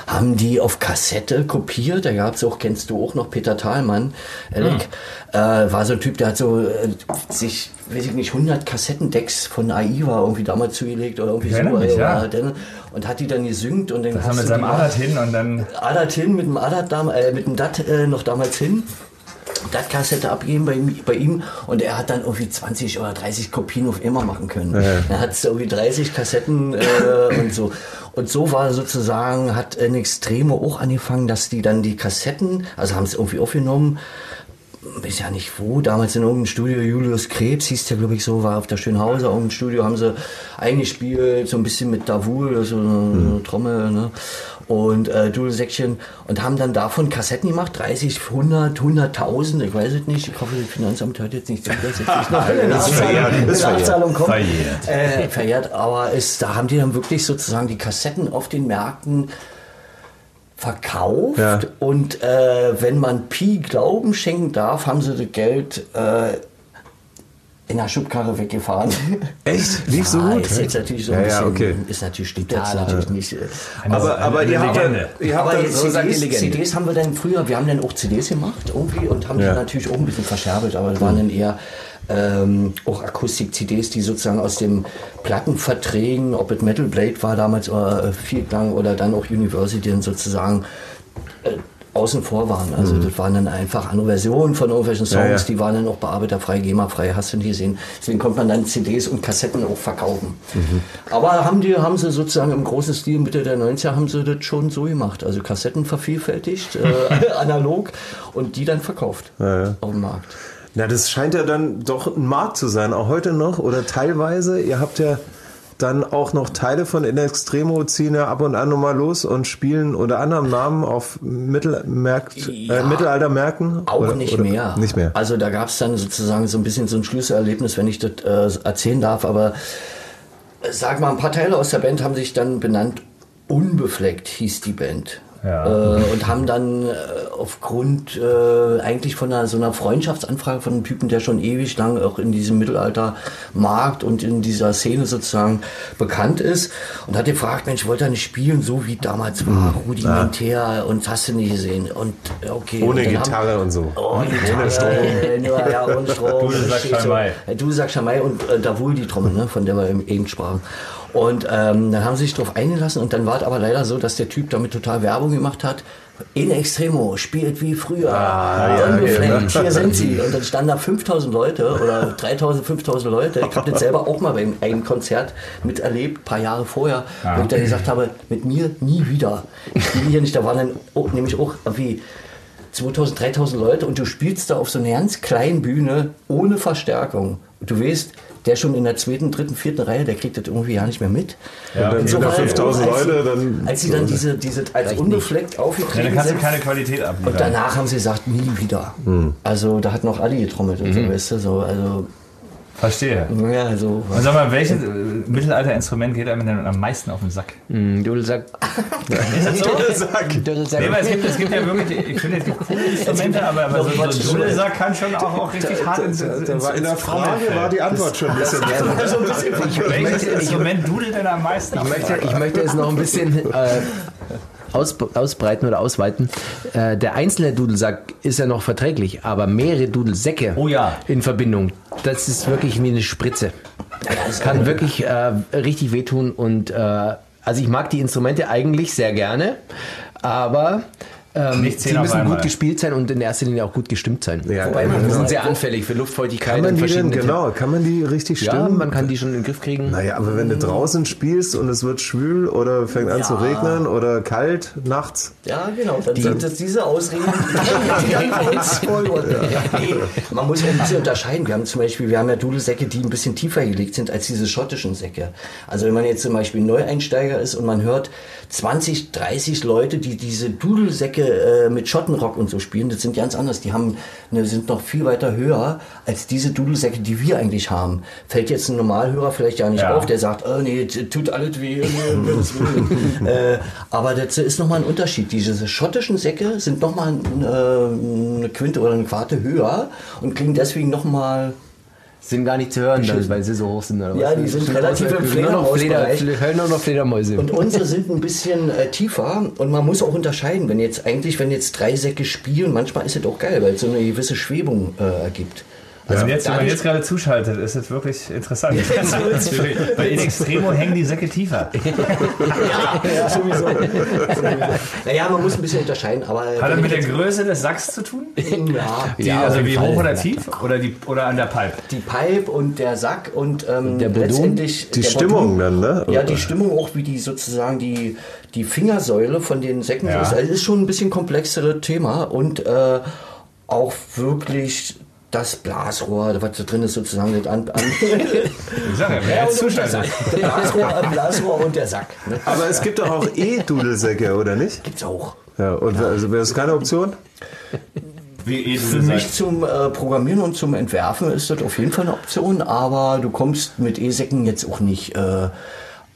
haben die auf Kassette kopiert. Da gab es auch, kennst du auch noch, Peter Thalmann, Alec, äh, war so ein Typ, der hat so äh, sich, weiß ich nicht, 100 Kassettendecks von AIVA irgendwie damals zugelegt oder irgendwie erinnere mich, ja. dann- und hat die dann gesynkt und dann Das haben mit seinem Adat hin und dann. Adat hin, mit dem Adat äh, mit dem Dat äh, noch damals hin. Dat-Kassette abgeben bei, ihm- bei ihm und er hat dann irgendwie 20 oder 30 Kopien auf immer machen können. Er hat so irgendwie 30 Kassetten äh, und so. Und so war sozusagen, hat in Extremo auch angefangen, dass die dann die Kassetten, also haben es irgendwie aufgenommen, weiß ja nicht wo, damals in irgendeinem Studio, Julius Krebs hieß der, glaube ich, so, war auf der Schönhauser, irgendein Studio, haben sie eingespielt, so ein bisschen mit Davul, so eine, eine Trommel, ne? Und äh, Dudelsäckchen und haben dann davon Kassetten gemacht, 30, 100, 100.000, ich weiß es nicht, ich hoffe, das Finanzamt hört jetzt nicht, zu, dass nicht noch <laughs> eine Nachzahlung, kommt. Verjährt. Äh, verjährt, aber es, da haben die dann wirklich sozusagen die Kassetten auf den Märkten verkauft Ja. und äh, wenn man Pi Glauben schenken darf, haben sie das Geld äh, in der Schubkarre weggefahren. <laughs> Echt? Lief so Ja, gut? Ist jetzt natürlich so Ja, ein ja, bisschen, okay. ist natürlich stimmt jetzt natürlich nicht. äh, Aber, aber eine ihr habt, ihr habt aber dann, so CDs. CDs haben wir dann früher, wir haben dann auch CDs gemacht irgendwie und haben Ja. die natürlich auch ein bisschen verscherbelt, aber das waren dann eher ähm, auch Akustik-CDs, die sozusagen aus dem Plattenverträgen, ob es Metal Blade war damals oder äh, Vielklang oder dann auch University sozusagen äh, außen vor waren. Also das waren dann einfach andere Versionen von irgendwelchen Songs, Ja, ja. die waren dann auch bearbeiterfrei, GEMA-frei, hast du nicht gesehen. Deswegen konnte man dann CDs und Kassetten auch verkaufen. Aber haben die, haben sie sozusagen im großen Stil Mitte der 90er haben sie das schon so gemacht. Also Kassetten vervielfältigt, äh, <laughs> analog und die dann verkauft auf dem Markt. Na, das scheint ja dann doch ein Markt zu sein, auch heute noch oder teilweise. Ihr habt ja dann auch noch Teile von In Extremo ziehen ja ab und an nochmal los und spielen unter anderem Namen auf Mittelmerkt, Ja. äh, Mittelaltermärkten? Auch Oder- nicht oder- mehr. Nicht mehr. Also da gab es dann sozusagen so ein bisschen so ein Schlüsselerlebnis, wenn ich das äh, erzählen darf. Aber äh, sag mal, ein paar Teile aus der Band haben sich dann benannt. Unbefleckt hieß die Band. Ja. Äh, und haben dann äh, aufgrund äh, eigentlich von einer, so einer Freundschaftsanfrage von einem Typen, der schon ewig lang auch in diesem Mittelaltermarkt und in dieser Szene sozusagen bekannt ist und hat gefragt, Mensch, wollt ihr nicht spielen, so wie damals war, rudimentär und hast du nicht gesehen. Und äh, okay. Ohne und Gitarre und so. Ohne Gitarre, Strom. Nur, ja, ohne <laughs> Strom. Du sagst Schamai. Du sagst Schamai und äh, da wohl die Trommel, ne, von der wir eben sprachen. Und ähm, dann haben sie sich darauf eingelassen und dann war es aber leider so, dass der Typ damit total Werbung gemacht hat. In Extremo, spielt wie früher. Ah, ja, Unbefleckt, genau. hier sind sie. Und dann standen da 5000 Leute oder 3000, 5000 Leute. Ich habe das selber auch mal beim einem Konzert miterlebt, paar Jahre vorher, wo ich dann gesagt habe, mit mir nie wieder. Ich spiele hier nicht. Da waren dann auch, nämlich auch wie 2000, 3000 Leute und du spielst da auf so einer ganz kleinen Bühne ohne Verstärkung. Und du weißt, der schon in der zweiten, dritten, vierten Reihe, der kriegt das irgendwie ja nicht mehr mit. Ja, okay. Dann sind da weiter. 5000 als sie- Leute, dann. Als sie dann diese, diese als unbefleckt Ja, aufgetreten dann kannst du sind. keine Qualität Und abliefern. danach haben sie gesagt, nie wieder. Also da hat noch Adi getrommelt und so, weißt du, so, also, Verstehe. ja, also. Und sag mal, welches äh, Mittelalterinstrument geht einem denn am meisten auf den Sack? Hm, Dudelsack. <laughs> <laughs> Sag. Dudelsack. Nee, weil es gibt, es gibt ja wirklich, ich finde, es gibt coole Instrumente, aber, aber so, so ein Dudelsack kann schon auch, auch richtig hart ins, ins, war in der ins Frage war die Antwort schon ein bisschen. <laughs> Welches Instrument dudelt denn am meisten? Ich möchte, ich möchte es noch ein bisschen äh, aus, ausbreiten oder ausweiten. Äh, der einzelne Dudelsack ist ja noch verträglich, aber mehrere Dudelsäcke Oh ja. in Verbindung, das ist wirklich wie eine Spritze. Kann wirklich äh, richtig wehtun und äh, also ich mag die Instrumente eigentlich sehr gerne, aber ähm, Nicht zehn sie müssen gut gespielt sein und in erster Linie auch gut gestimmt sein. Ja, Wobei man Die genau. sind sehr anfällig für Luftfeuchtigkeit Kann man und die denn, verschiedene genau, kann man die richtig Ja, stimmen? man kann die schon in den Griff kriegen. Naja, aber wenn du draußen spielst und es wird schwül oder fängt an zu Ja. regnen oder kalt nachts, Ja, genau. Dann sind das diese Ausreden, die uns vorgeworfen werden. Nee, man muss ja ein bisschen unterscheiden. Wir haben zum Beispiel, wir haben ja Dudelsäcke, die ein bisschen tiefer gelegt sind als diese schottischen Säcke. Also wenn man jetzt zum Beispiel Neueinsteiger ist und man hört 20, 30 Leute, die diese Dudelsäcke äh, mit Schottenrock und so spielen, das sind ganz anders. Die haben, ne, sind noch viel weiter höher als diese Dudelsäcke, die wir eigentlich haben. Fällt jetzt ein Normalhörer vielleicht ja nicht Ja. auf, der sagt, oh nee, tut alles weh. <laughs> äh, aber das ist nochmal ein Unterschied. Diese schottischen Säcke sind nochmal äh, eine Quinte oder eine Quarte höher und klingen deswegen nochmal Sind gar nicht zu hören, dann, weil sie so hoch sind. Oder Ja, was? die sind Sind relativ im Fleder, Fledermausbereich. hören nur noch Fledermäuse. Und unsere sind ein bisschen äh, tiefer und man muss auch unterscheiden, wenn jetzt eigentlich, wenn jetzt drei Säcke spielen, manchmal ist es auch geil, weil es so eine gewisse Schwebung äh, ergibt. Also jetzt, wenn man jetzt gerade zuschaltet, ist es wirklich interessant. <laughs> <laughs> Bei In Extremo hängen die Säcke tiefer. <laughs> Ja, sowieso. naja, man muss ein bisschen unterscheiden, aber. Hat das mit der Größe des Sacks zu tun? ja, Die, Ja, also wie Fall. hoch oder tief? Oder, die, oder an der Pipe? die Pipe und der Sack und ähm, Der letztendlich die der Stimmung Bodum. dann, ne? Ja, die Stimmung auch, wie die sozusagen die, die Fingersäule von den Säcken Ja. ist. Also ist schon ein bisschen komplexeres Thema und äh, auch wirklich das Blasrohr, was da drin ist, sozusagen das an, an <laughs> Ich sag ja, wer Ja, und der. Sack. Blasrohr, äh, Blasrohr und der Sack. Ne? Aber es gibt doch auch E-Dudelsäcke, oder nicht? Gibt's auch. Ja, und also wäre das keine Option? Wie Für mich zum äh, Programmieren und zum Entwerfen ist das auf jeden Fall eine Option, aber du kommst mit E-Säcken jetzt auch nicht äh,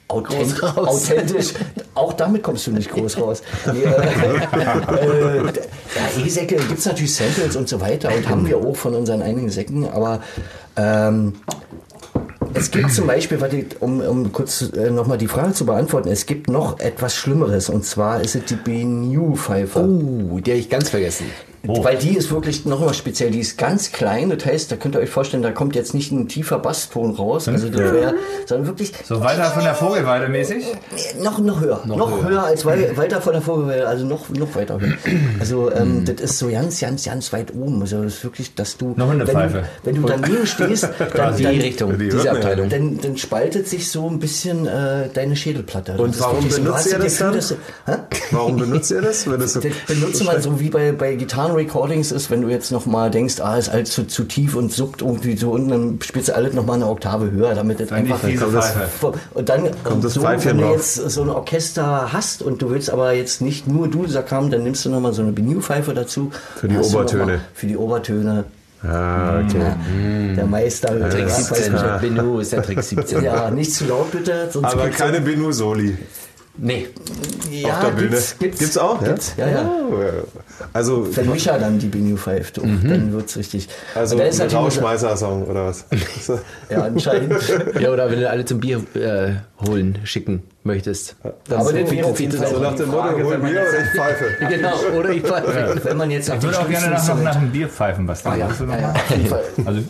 authent Groß raus. authentisch. Auch damit kommst du nicht groß raus. <laughs> Nee, äh, äh, ja, E-Säcke gibt es natürlich Samples und so weiter und haben wir auch von unseren einigen Säcken, aber ähm, es gibt zum Beispiel, warte, um, um kurz äh, nochmal die Frage zu beantworten, es gibt noch etwas Schlimmeres und zwar ist es die BNU-Pfeife. Uh, die habe ich ganz vergessen. Oh. Weil die ist wirklich nochmal speziell, die ist ganz klein, das heißt, da könnt ihr euch vorstellen, da kommt jetzt nicht ein tiefer Basston raus, also das wär, sondern wirklich So weiter von der Vogelweide mäßig? Nee, noch, noch höher. Noch, höher. als wei- weiter von der Vogelweide, also noch, noch weiter höher. Also ähm, das ist so ganz, ganz, ganz weit oben. Also das ist wirklich, dass du, Eine Hundepfeife. wenn, du- wenn du daneben stehst, <laughs> dann, Die dann, Richtung, die diese. Abteilung. dann, dann spaltet sich so ein bisschen äh, deine Schädelplatte. Und Das warum so, benutzt ihr das Gefühl, dann? dass? Warum benutzt ihr das? Wenn das so <laughs> Das man so wie bei, bei Gitarrenrecordings ist, wenn du jetzt nochmal denkst, ah, ist alles zu, zu tief und suckt irgendwie so unten, dann spielst du alles nochmal eine Oktave höher, damit es einfach... das-. Und dann, Kommt das so, Pfeifchen wenn du drauf. jetzt so ein Orchester hast und du willst aber jetzt nicht nur Dudelsack haben, dann nimmst du nochmal so eine Benue-Pfeife dazu. Für die du Obertöne. mal- Für die Obertöne. Ah, okay. Ja, der Meister. Trick Ja, 17, weiß nicht. Bennu ist der Trick 17. Ja, nicht zu laut bitte, sonst Aber keine Benu Soli Nee, ja, auf der Bühne. Gibt's, gibt's, Gibt's auch, ja? Gibt's, ja, ja. Oh, ja. Also, Wenn Micha dann die Benue pfeift, oh, dann wird's richtig. also Und da ist ein natürlich- Rauschmeißer-Song oder was? <laughs> Ja, anscheinend. ja, oder wenn du alle zum Bier äh, holen, schicken möchtest. Dann Aber so das wäre auf jeden Fall so nach dem Motto, hol wenn man Bier jetzt- oder ich pfeife. <laughs> Genau, oder ich pfeife. Wenn man jetzt Ich würde auch gerne nach, noch nach einem Bier pfeifen, ja, Willst du noch ja, ja, Fall. Also,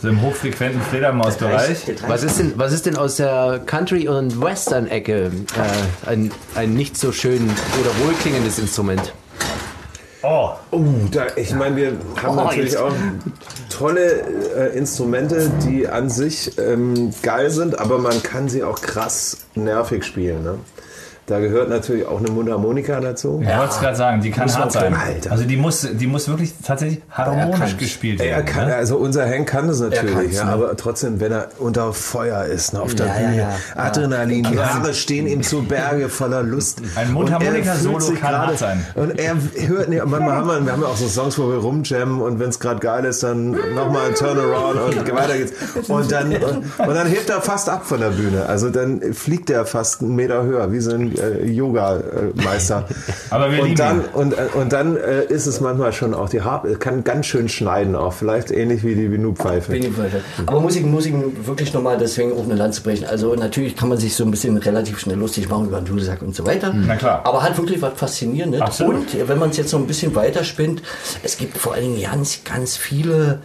so im hochfrequenten Fledermausbereich. Was ist denn, was ist denn aus der Country- und Western-Ecke äh, ein, ein nicht so schön oder wohlklingendes Instrument? Oh, Oh, da, ich meine, wir haben Oh, natürlich jetzt. auch tolle äh, Instrumente, die an sich ähm, geil sind, aber man kann sie auch krass nervig spielen. Ne? Da gehört natürlich auch eine Mundharmonika dazu. ich wollte es gerade sagen, die kann Muss hart sein. Alter. Also die muss, die muss wirklich tatsächlich harmonisch gespielt Er werden. kann, ne? also unser Hank kann das natürlich, ja, ne? aber trotzdem, wenn er unter Feuer ist, ne, auf der Ja, ja, Bühne, ja. Adrenalin, die Haare stehen ihm zu Berge voller Lust. Ein Und er Mundharmonika-Solo kann hart sein. Und er hört, nee, manchmal haben wir, wir haben ja auch so Songs, wo wir rumjammen und wenn es gerade geil ist, dann nochmal ein Turnaround und weiter geht's. Und dann, und, und dann hebt er fast ab von der Bühne. Also dann fliegt er fast einen Meter höher, wie so ein äh, Yoga-Meister. <laughs> Aber wir und lieben dann, ihn. und, äh, und dann äh, ist es manchmal schon auch die Harpe, kann ganz schön schneiden auch. Vielleicht ähnlich wie die Binu-Pfeife. Benue-Pfeife. Aber muss ich, muss ich wirklich nochmal deswegen auf eine Lanze brechen. Also natürlich kann man sich so ein bisschen relativ schnell lustig machen über den Dudelsack und so weiter. Na klar. Aber hat wirklich was Faszinierendes. Absolut. Und wenn man es jetzt noch ein bisschen weiter spinnt, es gibt vor allen Dingen ganz, ganz viele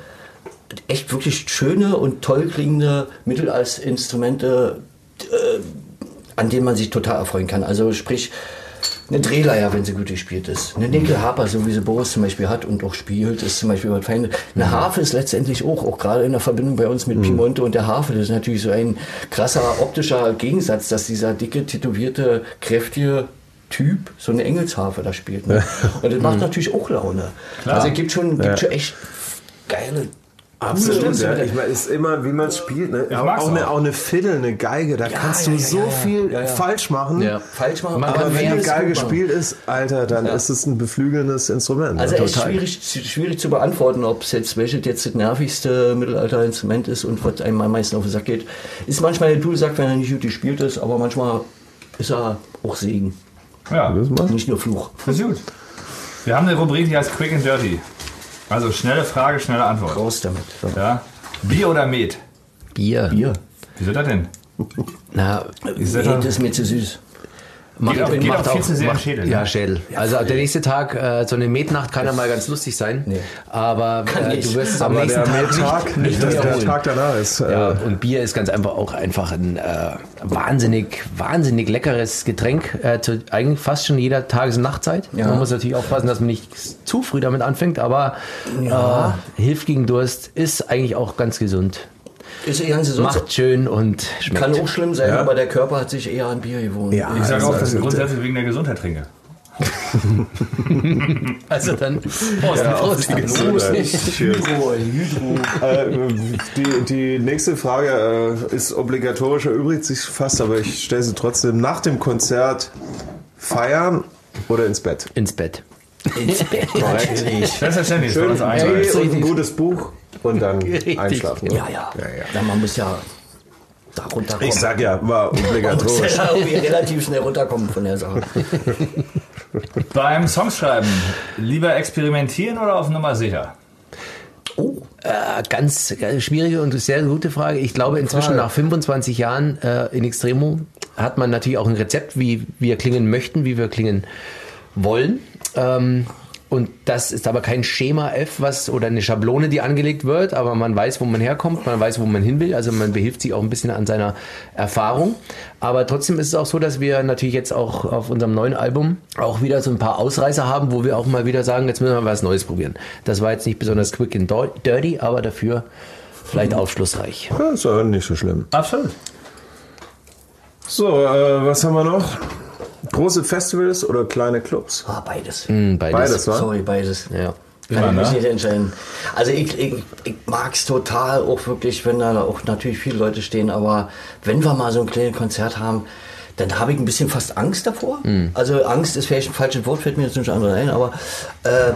echt wirklich schöne und toll klingende Mittelalterinstrumente, äh, an denen man sich total erfreuen kann. Also sprich, eine Drehleier, wenn sie gut gespielt ist. Eine Nickelharper, so wie sie Boris zum Beispiel hat und auch spielt, ist zum Beispiel was Feines. Eine Harfe ist letztendlich auch, auch gerade in der Verbindung bei uns mit Piemonte und der Harfe, das ist natürlich so ein krasser optischer Gegensatz, dass dieser dicke, tätowierte, kräftige Typ so eine Engelsharfe da spielt. Ne? <laughs> Und das macht natürlich auch Laune. Also es gibt schon, gibt schon echt geile Absolut, ja. Ich meine, es ist immer, wie man es spielt. Ne? Auch, mag's auch, eine, auch. auch eine Fiddle, eine Geige, da kannst ja, du ja, so ja, ja. viel Ja, ja. falsch machen. Ja. falsch machen. Man Aber wenn die Geige gespielt ist, Alter, dann ist es ein beflügelndes Instrument. Also ne? echt schwierig, schwierig zu beantworten, ob es jetzt welches jetzt das nervigste Mittelalterinstrument ist und was einem am meisten auf den Sack geht. Ist manchmal der Dudelsack, wenn er nicht gut gespielt ist, aber manchmal ist er auch Segen, Ja, Das mal. nicht nur Fluch. das ist gut. Wir haben eine Rubrik, die heißt Quick and Dirty. Also schnelle Frage, schnelle Antwort. Raus damit. So. Ja? Bier oder Met? Bier. Bier. Wieso das denn? Na, das ist mir zu süß. Geht auch- geht auch viel zu sehr im Schädel, Ja, ne? Schädel. Also der nächste Tag, äh, so eine Metnacht kann ja mal ganz lustig sein. Nee. Aber äh, du wirst es am nächsten der Tag Tag, nicht, nicht der, der. Tag danach ist. Ja, und Bier ist ganz einfach auch einfach ein äh, wahnsinnig, wahnsinnig leckeres Getränk äh, zu eigentlich fast schon jeder Tages- und Nachtzeit. Ja. Man muss natürlich aufpassen, dass man nicht zu früh damit anfängt, aber Ja. äh, hilft gegen Durst, ist eigentlich auch ganz gesund. Ist die ganze sonst Macht schön und schmeckt. kann auch schlimm sein, Ja. aber der Körper hat sich eher an Bier gewohnt. Ja. Ich sage Also, auch, dass ich grundsätzlich wegen der Gesundheit trinke. <laughs> also dann Prost, Ja, Prost. Cheers. Hydro, Hydro. Äh, die, die nächste Frage äh, ist obligatorisch, erübrigt sich fast, aber ich stelle sie trotzdem. Nach dem Konzert feiern oder ins Bett? Ins Bett. Ins Bett natürlich. Selbstverständlich, Schön eins. und ein gutes Buch und dann <laughs> Richtig. einschlafen. Ja, ja. ja, man muss ja da runterkommen. Ich sag ja, war man muss obligatorisch. ja irgendwie relativ schnell runterkommen von der Sache. <laughs> Beim Songschreiben lieber experimentieren oder auf Nummer sicher? Oh, äh, ganz äh, schwierige und sehr gute Frage. Ich glaube, inzwischen Frage. nach 25 Jahren äh, in Extremo hat man natürlich auch ein Rezept, wie wir klingen möchten, wie wir klingen wollen. Ähm, und das ist aber kein Schema F, was oder eine Schablone, die angelegt wird, aber man weiß, wo man herkommt, man weiß, wo man hin will. Also man behilft sich auch ein bisschen an seiner Erfahrung. Aber trotzdem ist es auch so, dass wir natürlich jetzt auch auf unserem neuen Album auch wieder so ein paar Ausreißer haben, wo wir auch mal wieder sagen, jetzt müssen wir was Neues probieren. Das war jetzt nicht besonders quick and dirty, aber dafür vielleicht aufschlussreich. Ja, ist ja nicht so schlimm. Absolut. So, äh, was haben wir noch? Große Festivals oder kleine Clubs? Ah, beides. Hm, beides. Beides, wa? Sorry, beides. Ja. Kann Immer, ich mich ne? nicht entscheiden. Also ich, ich, ich mag es total, auch wirklich, wenn da auch natürlich viele Leute stehen, aber wenn wir mal so ein kleines Konzert haben, dann habe ich ein bisschen fast Angst davor. Also Angst ist vielleicht ein falsches Wort, fällt mir jetzt nicht andere ein, aber äh,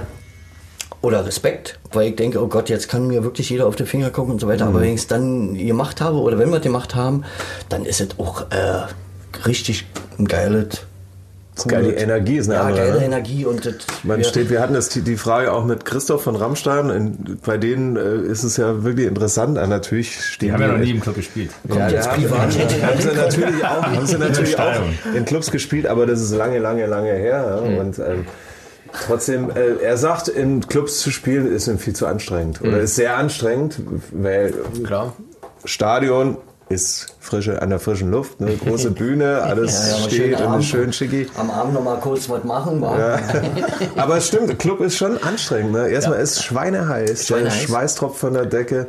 oder Respekt, weil ich denke, oh Gott, jetzt kann mir wirklich jeder auf die Finger gucken und so weiter. Aber wenn ich es dann gemacht habe oder wenn wir es gemacht haben, dann ist es auch äh, richtig ein geiles. Geil, die Energie ist eine Ja, andere. geile ne? Energie und das, Man wir- steht, wir hatten das, die, die Frage auch mit Christoph von Rammstein. In, bei denen äh, ist es ja wirklich interessant. Ah, natürlich stehen Die haben ja noch nie im Club gespielt. kommt jetzt da haben, privat. haben sie natürlich auch, haben sie natürlich auch in Clubs gespielt, aber das ist lange, lange, lange her. Ja? Und ähm, trotzdem, äh, er sagt, in Clubs zu spielen ist ihm viel zu anstrengend oder ist sehr anstrengend, weil Klar. Stadion ist frische, an der frischen Luft, eine große Bühne, alles <laughs> Ja, ja, steht und ist schön schicki. Am Abend noch mal kurz was machen. wa? <laughs> Aber es stimmt, Club ist schon anstrengend. Ne? Erstmal ist schweineheiß, der Schweineheiß. Schweiß tropft von der Decke.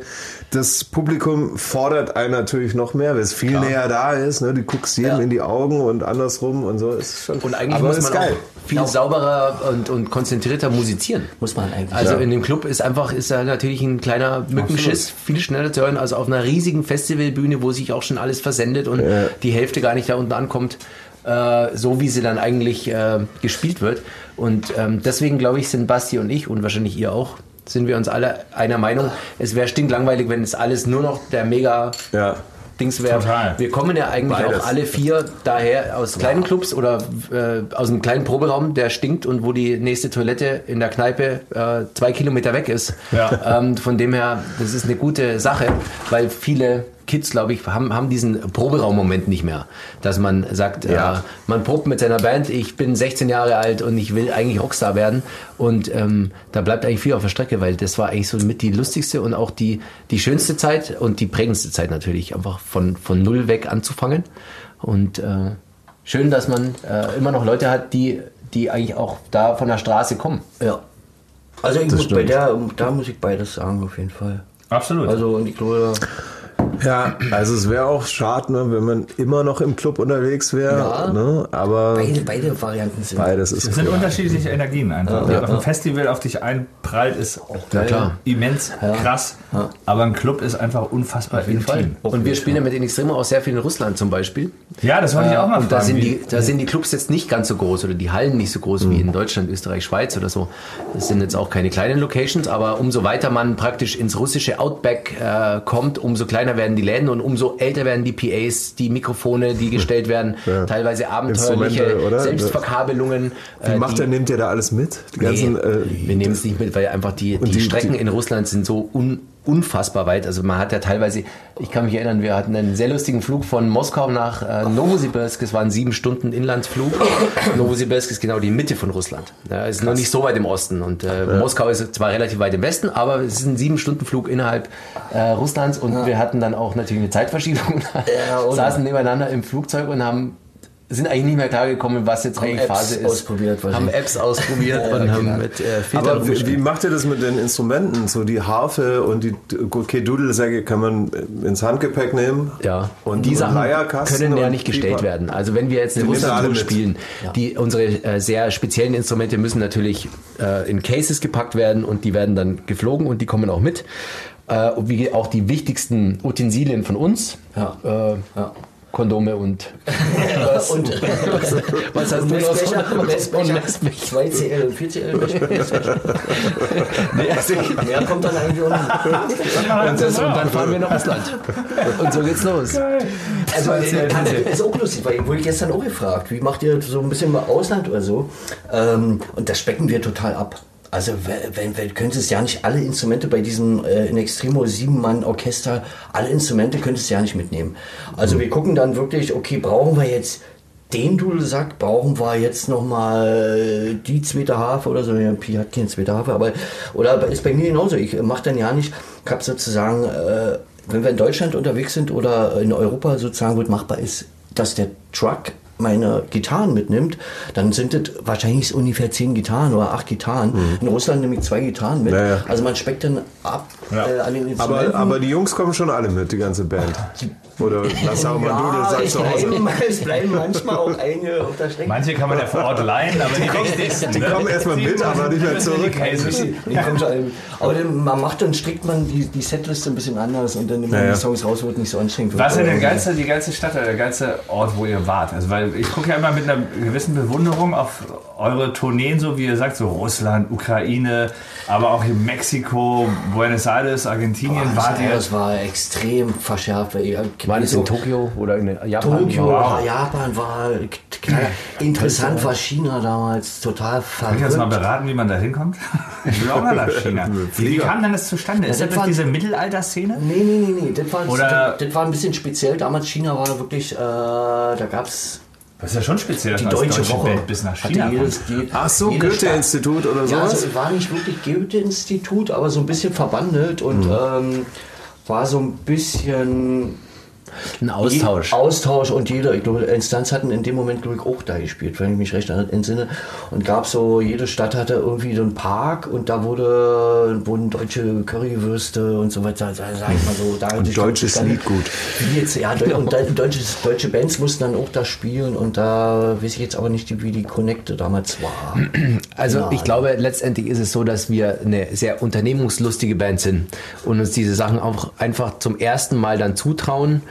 Das Publikum fordert einen natürlich noch mehr, weil es viel näher da ist. Ne? Du guckst jedem Ja. in die Augen und andersrum und so. Ist schon, Und eigentlich aber muss man geil. auch viel sauberer und, und konzentrierter musizieren. Muss man eigentlich. Also Ja. in dem Club ist einfach ist da natürlich ein kleiner Mückenschiss viel schneller zu hören als auf einer riesigen Festivalbühne, wo sich auch schon alles versendet und die Hälfte gar nicht da unten ankommt, äh, so wie sie dann eigentlich äh, gespielt wird. Und ähm, deswegen glaube ich, sind Basti und ich und wahrscheinlich ihr auch, sind wir uns alle einer Meinung. Es wäre stinklangweilig, wenn es alles nur noch der mega Ja. Dings wäre. Wir kommen ja eigentlich Beides. auch alle vier daher aus kleinen Clubs oder äh, aus einem kleinen Proberaum, der stinkt und wo die nächste Toilette in der Kneipe äh, zwei Kilometer weg ist. Ja. Ähm, von dem her, das ist eine gute Sache, weil viele Kids, glaube ich, haben, haben diesen Proberaum-Moment nicht mehr. Dass man sagt, Ja. äh, man probt mit seiner Band, ich bin 16 Jahre alt und ich will eigentlich Rockstar werden. Und ähm, da bleibt eigentlich viel auf der Strecke, weil das war eigentlich so mit die lustigste und auch die, die schönste Zeit und die prägendste Zeit natürlich, einfach von, von null weg anzufangen. Und äh, schön, dass man äh, immer noch Leute hat, die, die eigentlich auch da von der Straße kommen. Ja. Also ich muss bei der, da muss ich beides sagen, auf jeden Fall. Absolut. Also und ich glaube, Ja, also es wäre auch schade, ne, wenn man immer noch im Club unterwegs wäre. Ja. Ne? Aber beide, beide Varianten sind. beides es ist sind cool. unterschiedliche Energien einfach. Ja, auf ja. ein Festival auf dich einprallt, ist auch Ja, klar. immens krass. Aber ein Club ist einfach unfassbar intim. Und wir spielen ja mit den Extremo auch sehr viel in Russland zum Beispiel. Ja, das wollte ich auch mal und da fragen. sind, wie- die, da sind die Clubs jetzt nicht ganz so groß oder die Hallen nicht so groß wie in Deutschland, Österreich, Schweiz oder so. Das sind jetzt auch keine kleinen Locations, aber umso weiter man praktisch ins russische Outback äh, kommt, umso kleiner werden die Läden und umso älter werden die PAs, die Mikrofone, die gestellt werden, <laughs> teilweise abenteuerliche oder? Selbstverkabelungen. Wie äh, macht die- er, nimmt ihr da alles mit? Die ganzen, Nee, äh, wir nehmen es nicht mit, weil einfach die, die, die- Strecken in Russland sind so un, unfassbar weit. Also man hat ja teilweise, ich kann mich erinnern, wir hatten einen sehr lustigen Flug von Moskau nach äh, Novosibirsk. Es waren sieben Stunden Inlandsflug. <laughs> Novosibirsk ist genau die Mitte von Russland. Ja, ist noch nicht so weit im Osten. Und äh, Moskau ist zwar relativ weit im Westen, aber es ist ein sieben Stunden Flug innerhalb äh, Russlands. Und wir hatten dann auch natürlich eine Zeitverschiebung. Ja, saßen nebeneinander im Flugzeug und haben sind eigentlich nicht mehr klargekommen, was jetzt eigentlich Apps Phase ist. ausprobiert, haben. Apps ausprobiert <laughs> und haben mit äh, aber wie, wie macht ihr das mit den Instrumenten? So die Harfe und die okay, Dudelsäcke kann man ins Handgepäck nehmen. Ja, Und die Sachen können ja nicht gestellt Pieper. werden. Also wenn wir jetzt eine mit. spielen, die, unsere äh, sehr speziellen Instrumente müssen natürlich äh, in Cases gepackt werden und die werden dann geflogen und die kommen auch mit. Äh, wie auch die wichtigsten Utensilien von uns. Ja. Äh, Ja. Kondome und und was, was hast du noch Und Messbecher, Messbecher. 2CL und 4CL Messbecher. <laughs> Nee, also, Mehr kommt dann eigentlich nicht. und, das, und dann fahren wir nach Russland. Und so geht's los. Also, äh, ist auch lustig, weil ich wurde gestern auch gefragt, wie macht ihr so ein bisschen mal Ausland oder so? Ähm, und das specken wir total ab. Also, wenn, wenn, könntest ja nicht alle Instrumente bei diesem äh, in Extremo Sieben-Mann-Orchester, alle Instrumente könntest du ja nicht mitnehmen. Also, wir gucken dann wirklich, okay, brauchen wir jetzt den Dudelsack brauchen wir jetzt nochmal die zweite Harfe oder so. Ja, Pi hat keine zweite Harfe, aber oder ist bei mir genauso. Ich mache dann ja nicht, ich habe sozusagen, äh, wenn wir in Deutschland unterwegs sind oder in Europa sozusagen, wo es machbar ist, dass der Truck meine Gitarren mitnimmt, dann sind es wahrscheinlich ungefähr zehn Gitarren oder acht Gitarren. In Russland nehme ich zwei Gitarren mit. Ja, ja. Also man speckt dann ab Ja. äh, an den Instrumenten. Aber, aber die Jungs kommen schon alle mit, die ganze Band. <laughs> Oder lass auch mal ja, Dudelsack es zu Hause. bleiben, <laughs> es bleiben manchmal auch einige auf der Strecke. Manche kann man ja vor Ort leihen, aber die wichtigsten. Die ne? kommen erstmal mit, aber nicht mehr die zurück. Die kommen schon alle. Aber dann, man macht dann strickt man die, die Setliste ein bisschen anders und dann nimmt man Ja, ja. die Songs raus, wo es nicht so anstrengend wird. Was ist denn der geilste, die geilste Stadt oder der geilste Ort, wo ihr wart? Also, weil ich gucke ja immer mit einer gewissen Bewunderung auf eure Tourneen, so wie ihr sagt, so Russland, Ukraine, aber auch in Mexiko, Buenos Aires, Argentinien Boah, ihr. Das war extrem verschärft. War das so in Tokio oder in Japan? Tokio, Wow. Japan war interessant, war China damals total Könnt ihr uns mal verrückt. beraten, wie man da hinkommt? <laughs> Ich will auch mal nach China. Wie kam denn das zustande? Ist Ja, das das durch war- diese Mittelalter-Szene? Nee, nee, nee, nee. Das war, Oder- das, das war ein bisschen speziell. Damals China war wirklich, äh, da gab es Das ist ja schon speziell, die deutsche deutsche Woche. Band bis nach China kommt. jedes, die, Ach so, Goethe-Institut oder Ja, sowas? also es war nicht wirklich Goethe-Institut, aber so ein bisschen verbandelt und Mhm. ähm, war so ein bisschen Ein Austausch. Austausch und jede, ich glaube, Instanz hatten in dem Moment, glaube ich, auch da gespielt, wenn ich mich recht entsinne. Und gab so, jede Stadt hatte irgendwie so einen Park und da wurde, wurden deutsche Currywürste und so weiter, sag ich mal so. Da Und deutsches dann- Lied gut. Wie jetzt, ja, Deu und deutsches, deutsche Bands mussten dann auch da spielen und da weiß ich jetzt aber nicht, wie die Connecte damals war. Also Ja. ich glaube, letztendlich ist es so, dass wir eine sehr unternehmungslustige Band sind und uns diese Sachen auch einfach zum ersten Mal dann zutrauen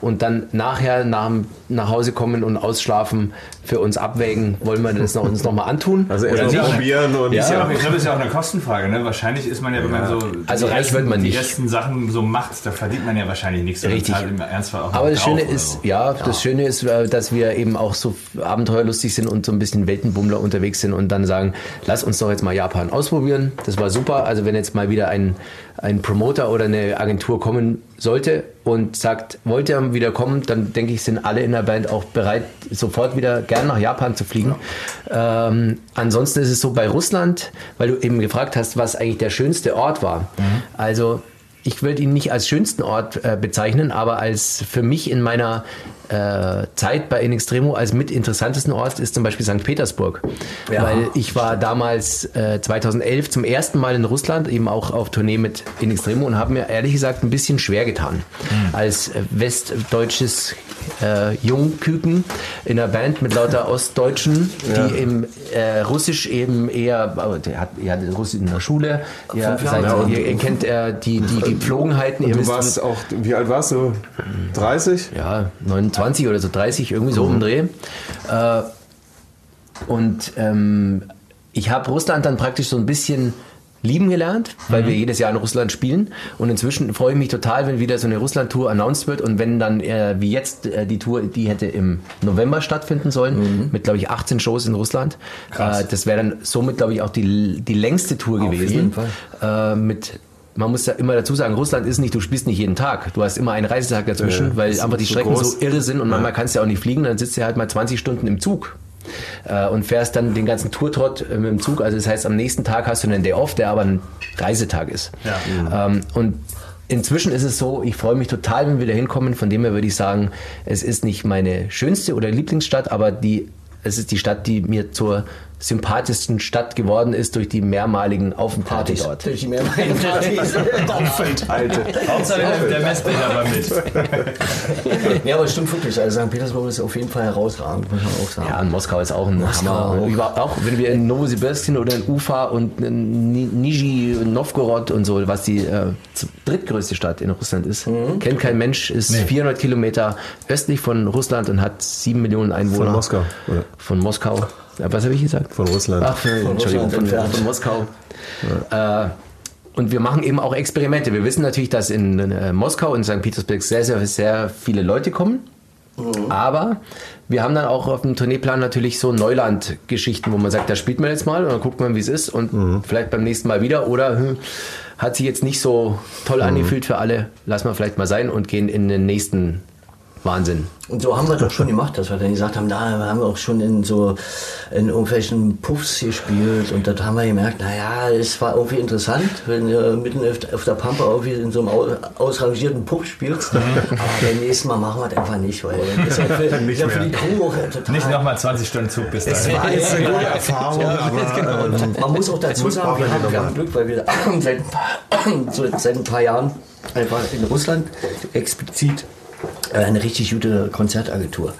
und dann nachher nach, nach Hause kommen und ausschlafen, für uns abwägen, wollen wir das noch, uns nochmal antun Also oder erstmal nicht. probieren und Ist ja Ja. auch, ich glaube, es ist ja auch eine Kostenfrage. Ne? Wahrscheinlich ist man ja, wenn man so Also die reich wird man die nicht. ersten Sachen so macht, da verdient man ja wahrscheinlich nichts. Richtig. zahlt im Ernstfall auch noch Aber das Schöne ist, so. ja, das Schöne ist, äh, dass wir eben auch so abenteuerlustig sind und so ein bisschen Weltenbummler unterwegs sind und dann sagen, lass uns doch jetzt mal Japan ausprobieren. Das war super. Also wenn jetzt mal wieder ein, ein Promoter oder eine Agentur kommen sollte und sagt, wollt ihr wieder kommen, dann denke ich, sind alle in der Band auch bereit, sofort wieder gern nach Japan zu fliegen. Ähm, ansonsten ist es so bei Russland, weil du eben gefragt hast, was eigentlich der schönste Ort war. Also ich würde ihn nicht als schönsten Ort äh, bezeichnen, aber als für mich in meiner äh, Zeit bei In Extremo als mit interessantesten Ort ist zum Beispiel St. Petersburg. Ja. Weil ich war damals äh, 2011 zum ersten Mal in Russland, eben auch auf Tournee mit In Extremo und habe mir ehrlich gesagt ein bisschen schwer getan. Als äh, westdeutsches äh, Jungküken in einer Band mit lauter Ostdeutschen, die eben äh, Russisch eben eher, aber der hat, er hat Russisch in der Schule, Jahre. seid, Ja, und- ihr, ihr kennt äh, die, die, Gepflogenheiten, ihr Du wisst, warst auch, wie alt warst du? 30? ja, 29 oder so 30, irgendwie so um den Dreh. Äh, und ähm, ich habe Russland dann praktisch so ein bisschen lieben gelernt, weil wir jedes Jahr in Russland spielen. Und inzwischen freue ich mich total, wenn wieder so eine Russland-Tour announced wird und wenn dann, äh, wie jetzt, äh, die Tour, die hätte im November stattfinden sollen, mit, glaube ich, 18 Shows in Russland. Äh, das wäre dann somit, glaube ich, auch die, die längste Tour gewesen. jeden Fall. Äh, mit man muss ja immer dazu sagen, Russland ist nicht, du spielst nicht jeden Tag. Du hast immer einen Reisetag dazwischen, Ja, weil einfach die Strecken groß. so irre sind und manchmal kannst du ja auch nicht fliegen, dann sitzt du halt mal 20 Stunden im Zug äh, und fährst dann den ganzen Tourtrott äh, mit dem Zug. Also das heißt, am nächsten Tag hast du einen Day off, der aber ein Reisetag ist. Ähm, und inzwischen ist es so, ich freue mich total, wenn wir da hinkommen. Von dem her würde ich sagen, es ist nicht meine schönste oder Lieblingsstadt, aber die, es ist die Stadt, die mir zur sympathischsten Stadt geworden ist durch die mehrmaligen Aufenthalte Partys. dort. Durch die mehrmaligen <laughs> Partys. Alte. Hauptsache der, der Messbecher war mit. ja, aber es stimmt wirklich. Also St. Petersburg ist auf jeden Fall herausragend, muss man auch sagen. Ja, und Moskau ist auch ein Moskau Hammer. auch. Auch, wenn wir in Novosibirsk sind oder in Ufa und in Ni- Nizhny Novgorod und so, was die äh, drittgrößte Stadt in Russland ist, Mhm. kennt kein Mensch, ist 400 Kilometer östlich von Russland und hat 7 Millionen Einwohner. Von Moskau, oder? Von Moskau. Ja, was habe ich gesagt? Von Russland. Ach, von, Entschuldigung, Russland von, entfernt. von Moskau. Äh, und wir machen eben auch Experimente. Wir wissen natürlich, dass in äh, Moskau und St. Petersburg sehr, sehr, sehr viele Leute kommen. Aber wir haben dann auch auf dem Tourneeplan natürlich so Neuland-Geschichten, wo man sagt, da spielt man jetzt mal und dann guckt man, wie es ist und vielleicht beim nächsten Mal wieder oder hm, hat sich jetzt nicht so toll angefühlt für alle, lassen wir vielleicht mal sein und gehen in den nächsten Wahnsinn. Und so haben wir das schon gemacht, dass wir dann gesagt haben, da haben wir auch schon in so in irgendwelchen Puffs gespielt und das haben wir gemerkt, naja, es war irgendwie interessant, wenn du mitten auf- der Pampa irgendwie in so einem au- ausrangierten Puff spielst. Aber beim nächsten Mal machen wir das einfach nicht, weil das ist ja für, <laughs> Nicht ja für die Crew auch total. Nicht nochmal 20 Stunden Zug bis dahin. war jetzt eine gute Erfahrung, aber ähm, Man muss auch dazu sagen, wir haben, wir haben Glück, weil wir <clears throat> seit, ein paar- so <clears throat> seit ein paar Jahren einfach in Russland explizit eine richtig gute Konzertagentur.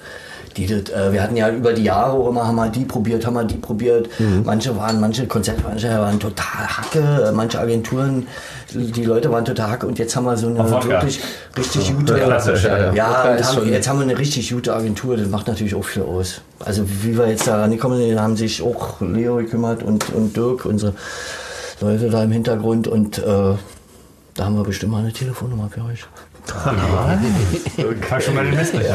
Die, das, äh, wir hatten ja über die Jahre immer, haben wir die probiert, haben wir die probiert. Mhm. Manche waren, manche Konzertveranstalter waren total hacke, äh, manche Agenturen, die Leute waren total hacke und jetzt haben wir so eine Auf Wodka. wirklich richtig gute. klassisch, ja, ja. Ja, Wodka haben, jetzt haben wir eine richtig gute Agentur, das macht natürlich auch viel aus. Also wie wir jetzt da rangekommen sind, haben sich auch Leo gekümmert und, und Dirk, unsere Leute da im Hintergrund und äh, da haben wir bestimmt mal eine Telefonnummer für euch. Kann schon mal den Messlöcher.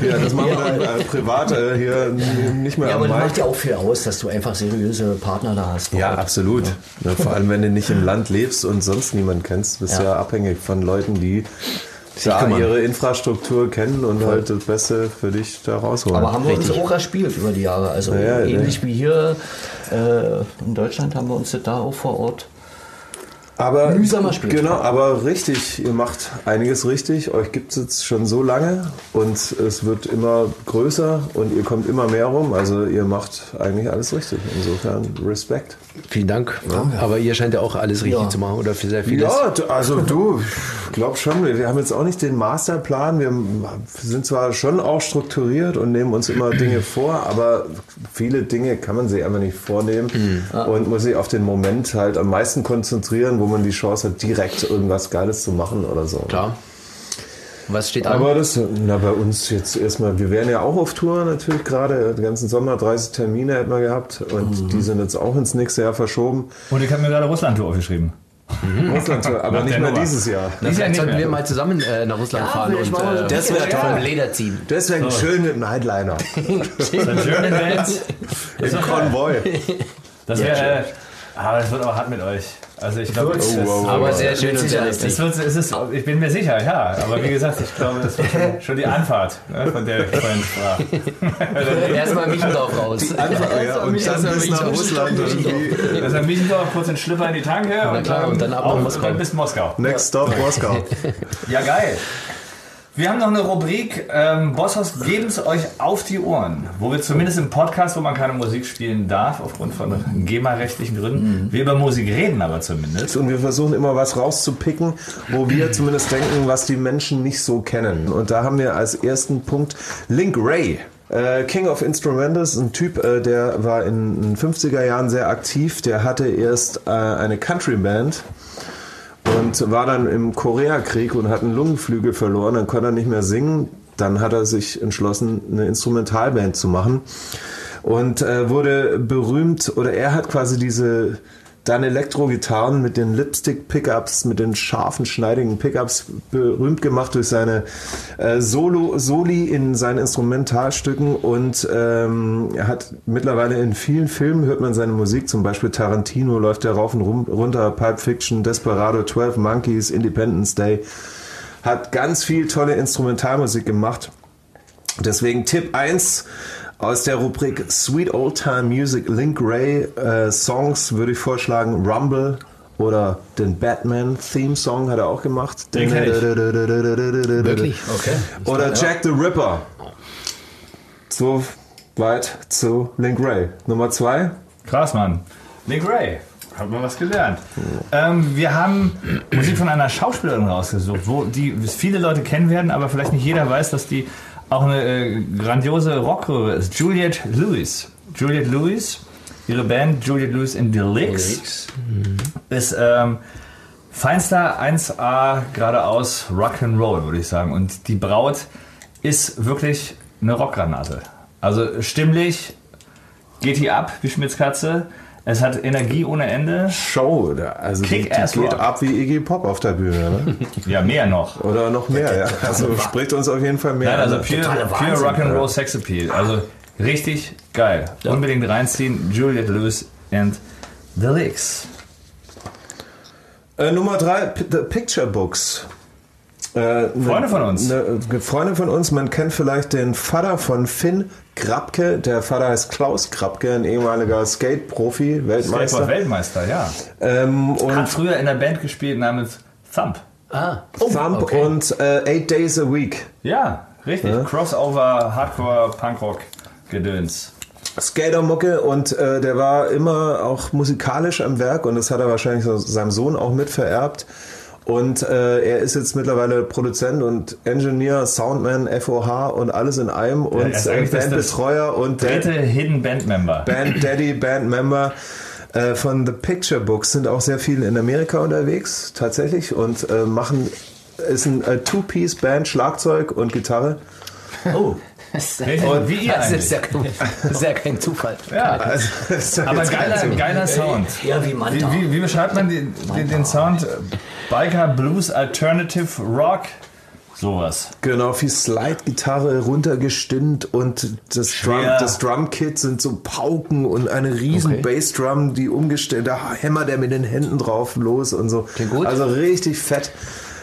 ja, das machen wir dann äh, privat äh, hier nicht mehr Ja, am aber das macht ja auch viel aus, dass du einfach seriöse Partner da hast. Ja, Ort. absolut. Ne, vor allem, wenn du nicht im Land lebst und sonst niemanden kennst, bist du ja. Ja. abhängig von Leuten, die ja, kümmern. ihre Infrastruktur kennen und halt das Beste für dich da rausholen. Aber haben wir uns Richtig. auch erspielt über die Jahre. Also Ja, ja, ähnlich wie hier äh, in Deutschland haben wir uns das da auch vor Ort. Aber, mühsamer Spiel. Genau, aber richtig, ihr macht einiges richtig. Euch gibt es jetzt schon so lange und es wird immer größer und ihr kommt immer mehr rum. Also ihr macht eigentlich alles richtig. Insofern Respekt. Vielen Dank. Aber ihr scheint ja auch alles richtig Ja. zu machen oder für sehr vieles. Ja, also du, ich glaube schon, wir wir haben jetzt auch nicht den Masterplan. Wir sind zwar schon auch strukturiert und nehmen uns immer Dinge <clears throat> vor, aber viele Dinge kann man sich einfach nicht vornehmen und muss sich auf den Moment halt am meisten konzentrieren, wo man die Chance hat, direkt irgendwas Geiles zu machen oder so. Klar. Was steht an? Aber das, na, bei uns jetzt erstmal, wir wären ja auch auf Tour natürlich gerade, den ganzen Sommer, 30 Termine hätten wir gehabt und die sind jetzt auch ins nächste Jahr verschoben. Und ich habe mir gerade Russland-Tour aufgeschrieben. Russland-Tour, aber Nach nicht mehr dieses Jahr. Na, ja vielleicht sollten wir mal zusammen äh, nach Russland fahren vielleicht und so. äh, Das wär vom toll. Leder ziehen. Deswegen schön mit dem <laughs> schöne Bands. <laughs> Im Konvoi. Das wäre. Äh, aber das wird auch hart mit euch. Also ich glaube, es Oh, wow, wow. Aber sehr schön und es wird, es ist, ich bin mir sicher, ja. Aber wie gesagt, ich glaube, das wird schon, schon die Anfahrt, ne, von der ich vorhin sprach. <laughs> Erstmal Michendorf raus. Einfach, ja, und dann bis nach Russland irgendwie. Also Michendorf, kurz den Schlüpper in die Tanke und, klar, dann, und dann ab nach Moskau. dann bis Moskau. Next Stop Moskau. Ja, geil. Wir haben noch eine Rubrik, ähm, Bosshaus geben es euch auf die Ohren, wo wir zumindest im Podcast, wo man keine Musik spielen darf, aufgrund von <laughs> GEMA-rechtlichen Gründen, wir über Musik reden aber zumindest. Und wir versuchen immer was rauszupicken, wo wir <clears throat> zumindest denken, was die Menschen nicht so kennen. Und da haben wir als ersten Punkt Link Ray. Äh, King of Instrumentals, ein Typ, äh, der war in den 50er Jahren sehr aktiv. Der hatte erst äh, eine Country-Band und war dann im Koreakrieg und hat einen Lungenflügel verloren. Dann konnte er nicht mehr singen. Dann hat er sich entschlossen, eine Instrumentalband zu machen und äh, wurde berühmt oder er hat quasi diese dann Elektro-Gitarren mit den Lipstick-Pickups, mit den scharfen, schneidigen Pickups berühmt gemacht durch seine äh, Solo, Soli in seinen Instrumentalstücken und ähm, er hat mittlerweile in vielen Filmen hört man seine Musik, zum Beispiel Tarantino läuft der rauf und rum, runter, Pulp Fiction, Desperado, 12 Monkeys, Independence Day, hat ganz viel tolle Instrumentalmusik gemacht. Deswegen Tipp 1 aus der Rubrik Sweet Old Time Music Link Ray äh, Songs würde ich vorschlagen Rumble oder den Batman Theme Song hat er auch gemacht. Den ich. Wirklich? Okay. Oder Jack the Ripper. So weit zu Link Ray. Nummer 2. Krass, Mann. Link Ray. Hat man was gelernt. Ähm, wir haben Musik von einer Schauspielerin rausgesucht, wo die viele Leute kennen werden, aber vielleicht nicht jeder weiß, dass die auch eine äh, grandiose Rockröhre ist. Juliette Lewis. Juliette Lewis, ihre Band Juliette Lewis in the Licks, ist ähm, feinster 1A geradeaus Rock'n'Roll, würde ich sagen. Und die Braut ist wirklich eine Rockgranate. Also stimmlich geht die ab wie Schmitzkatze. Es hat Energie ohne Ende. Show. Also die, die Kick-Ass geht ab wie Iggy Pop auf der Bühne. Ne? <laughs> Ja, mehr noch. Oder noch mehr, ja. <laughs> Also spricht uns auf jeden Fall mehr Nein, also an. pure. Rock'n'Roll Sex Appeal. Also richtig geil. Unbedingt reinziehen. Juliette Lewis and The Licks. Äh, Nummer drei, P The Picture Books. Äh, Freunde von uns. Ne, Freunde von uns, man kennt vielleicht den Vater von Finn Krabke. Der Vater heißt Klaus Krabke, ein ehemaliger Skate-Profi, Weltmeister. Skateboard-Weltmeister, ja. Ähm, und Hat früher in einer Band gespielt namens Thump. Ah, Thump okay. und äh, Eight Days a Week. Ja, richtig. Crossover, Hardcore, Punkrock, Gedöns. Skatermucke und äh, der war immer auch musikalisch am Werk und das hat er wahrscheinlich so seinem Sohn auch mit vererbt. Und äh, er ist jetzt mittlerweile Produzent und Engineer, Soundman, FOH und alles in einem und ist eigentlich das- Bandbetreuer und Dritte Hidden Band Member. Band Daddy, Bandmember äh, von The Picture Books sind auch sehr viel in Amerika unterwegs, tatsächlich, und äh, machen, ist ein äh, Two-Piece-Band, Schlagzeug und Gitarre. Oh, Richtig, wie ihr das ist ja, das ist ja kein Zufall. Ja, Also, ist aber kein geiler, Zufall. geiler Sound. ja, wie Wie, wie, wie beschreibt man den, den, den Sound? Biker, Blues, Alternative, Rock, sowas. Genau, viel Slide-Gitarre runtergestimmt und das, Drum, das Drumkit sind so Pauken und eine riesen Okay. Bassdrum, die umgestellt, da hämmert er mit den Händen drauf los und so. Klingt gut. Also richtig fett.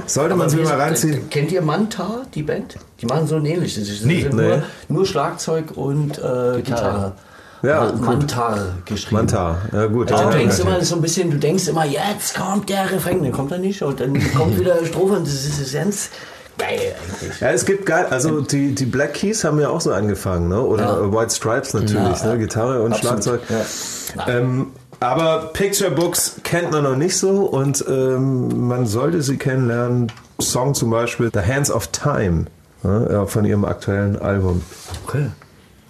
Sollte man sich mal reinziehen. Kennt ihr Manta, die Band? Die machen so ein ähnliches. Nee. sind Nee. nur, nur Schlagzeug und äh, Gitarre. Ja, Ma- gut. Mantar geschrieben. Mantar, ja gut. Also Ja, du denkst immer so ein bisschen, du denkst immer, jetzt kommt der Refrain, dann kommt er nicht und dann kommt <laughs> wieder Strophe und das ist ganz geil eigentlich. Ja, es gibt geil, also die, die Black Keys haben ja auch so angefangen, ne? Oder Ja. White Stripes natürlich, Ja, ne? Gitarre und absolut. Schlagzeug. Ja. Ähm, aber Picture Books kennt man noch nicht so und ähm, man sollte sie kennenlernen. Song zum Beispiel The Hands of Time ja, von ihrem aktuellen Album. Okay.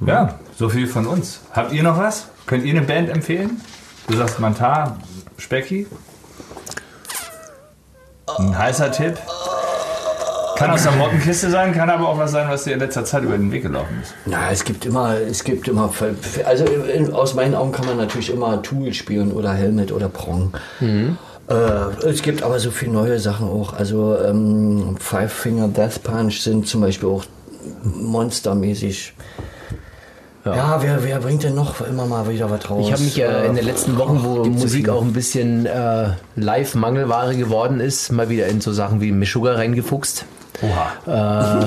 Ja, so viel von uns. Habt ihr noch was? Könnt ihr eine Band empfehlen? Du sagst Mantar, Specki. Ein heißer Tipp. Kann aus der Mottenkiste sein, kann aber auch was sein, was dir in letzter Zeit über den Weg gelaufen ist. Na, es gibt immer, es gibt immer, also in, aus meinen Augen kann man natürlich immer Tool spielen oder Helmet oder Prong. Äh, es gibt aber so viele neue Sachen auch. Also ähm, Five Finger Death Punch sind zum Beispiel auch monstermäßig. Ja, wer, wer bringt denn noch immer mal wieder was raus? Ich habe mich ja in den letzten Wochen, wo so Musik auch ein bisschen äh, Live-Mangelware geworden ist, mal wieder in so Sachen wie Meshuggah reingefuchst. Oha. Äh,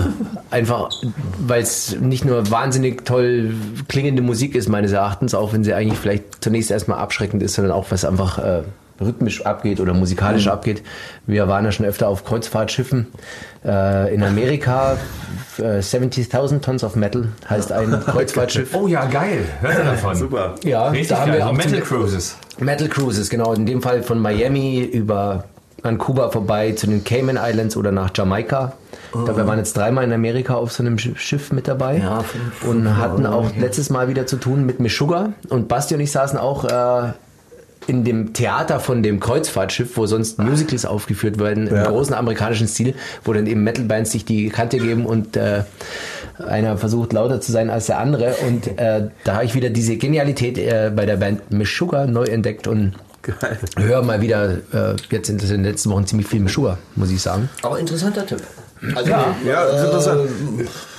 einfach, weil es nicht nur wahnsinnig toll klingende Musik ist, meines Erachtens, auch wenn sie eigentlich vielleicht zunächst erstmal abschreckend ist, sondern auch was einfach äh, rhythmisch abgeht oder musikalisch Mhm. abgeht. Wir waren ja schon öfter auf Kreuzfahrtschiffen äh, in Amerika. Äh, 70.000 Tons of Metal heißt ein <laughs> Kreuzfahrtschiff. Oh ja, geil. Hört ihr davon? <laughs> Super. Ja, Richtig da haben geil. wir So auch Metal Cruises. Metal Cruises, genau. In dem Fall von Miami über an Kuba vorbei zu den Cayman Islands oder nach Jamaika. Glaube, wir waren jetzt dreimal in Amerika auf so einem Sch- Schiff mit dabei Ja, fünf- und fünf hatten Mal, auch letztes Mal wieder zu tun mit Meshuggah und Basti und ich saßen auch äh, in dem Theater von dem Kreuzfahrtschiff, wo sonst Musicals aufgeführt werden, im großen amerikanischen Stil, wo dann eben Metal-Bands sich die Kante geben und äh, einer versucht lauter zu sein als der andere. Und äh, da habe ich wieder diese Genialität äh, bei der Band Meshuggah neu entdeckt und Geil. <laughs> höre mal wieder äh, jetzt in den letzten Wochen ziemlich viel Meshuggah, muss ich sagen. Aber interessanter Tipp. Also, Ja, Ja, das ist interessant.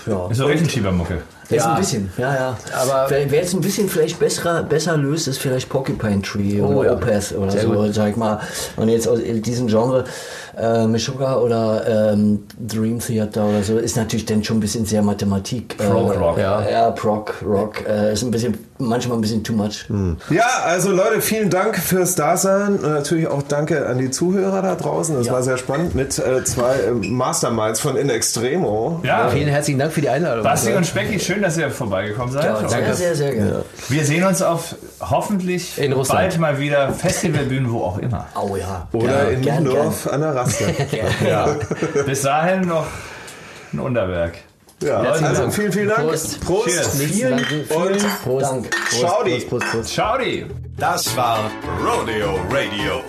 ja. Ist so Rechenschiebermucke. Ja. ein bisschen, ja, ja. Aber- wer, wer jetzt ein bisschen vielleicht besser, besser löst, ist vielleicht Porcupine Tree Oh, oder ja. Opeth oder Sehr so, gut. sag ich mal. Und jetzt aus diesem Genre, äh, Meshuggah oder ähm, Dream Theater oder so, ist natürlich dann schon ein bisschen sehr Mathematik. Prog äh, Rock. Ja, ja Prog Rock. Äh, ist ein bisschen, manchmal ein bisschen too much. Ja, also Leute, vielen Dank fürs Dasein. Und natürlich auch danke an die Zuhörer da draußen. Das Ja. war sehr spannend mit äh, zwei äh, Masterminds von In Extremo. Ja, Vielen herzlichen Dank für die Einladung. Basti und Specki, schön, dass ihr vorbeigekommen seid. Ja, sehr, sehr, sehr gerne. Wir sehen uns auf hoffentlich bald mal wieder Festivalbühnen, wo auch immer. Oh ja. Oder in gern, Niendorf an der Raste. <laughs> Ja. Bis dahin noch ein Unterwerk. ja, Herzlichen also vielen, vielen Dank. Prost. Prost. Cheers. Vielen Dank. und Prost. Dank. Prost, Ciao, die. Prost, Prost, Prost. Ciao, die. Das war Rodeo Radio.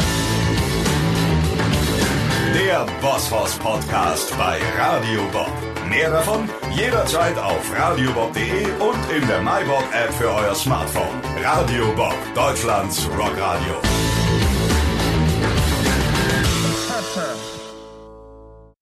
Der Bosshaus Podcast bei Radio Bob. Mehr davon jederzeit auf radiobob.de und in der MyBob App für euer Smartphone. Radio Bob, Deutschlands Rockradio. Pepper.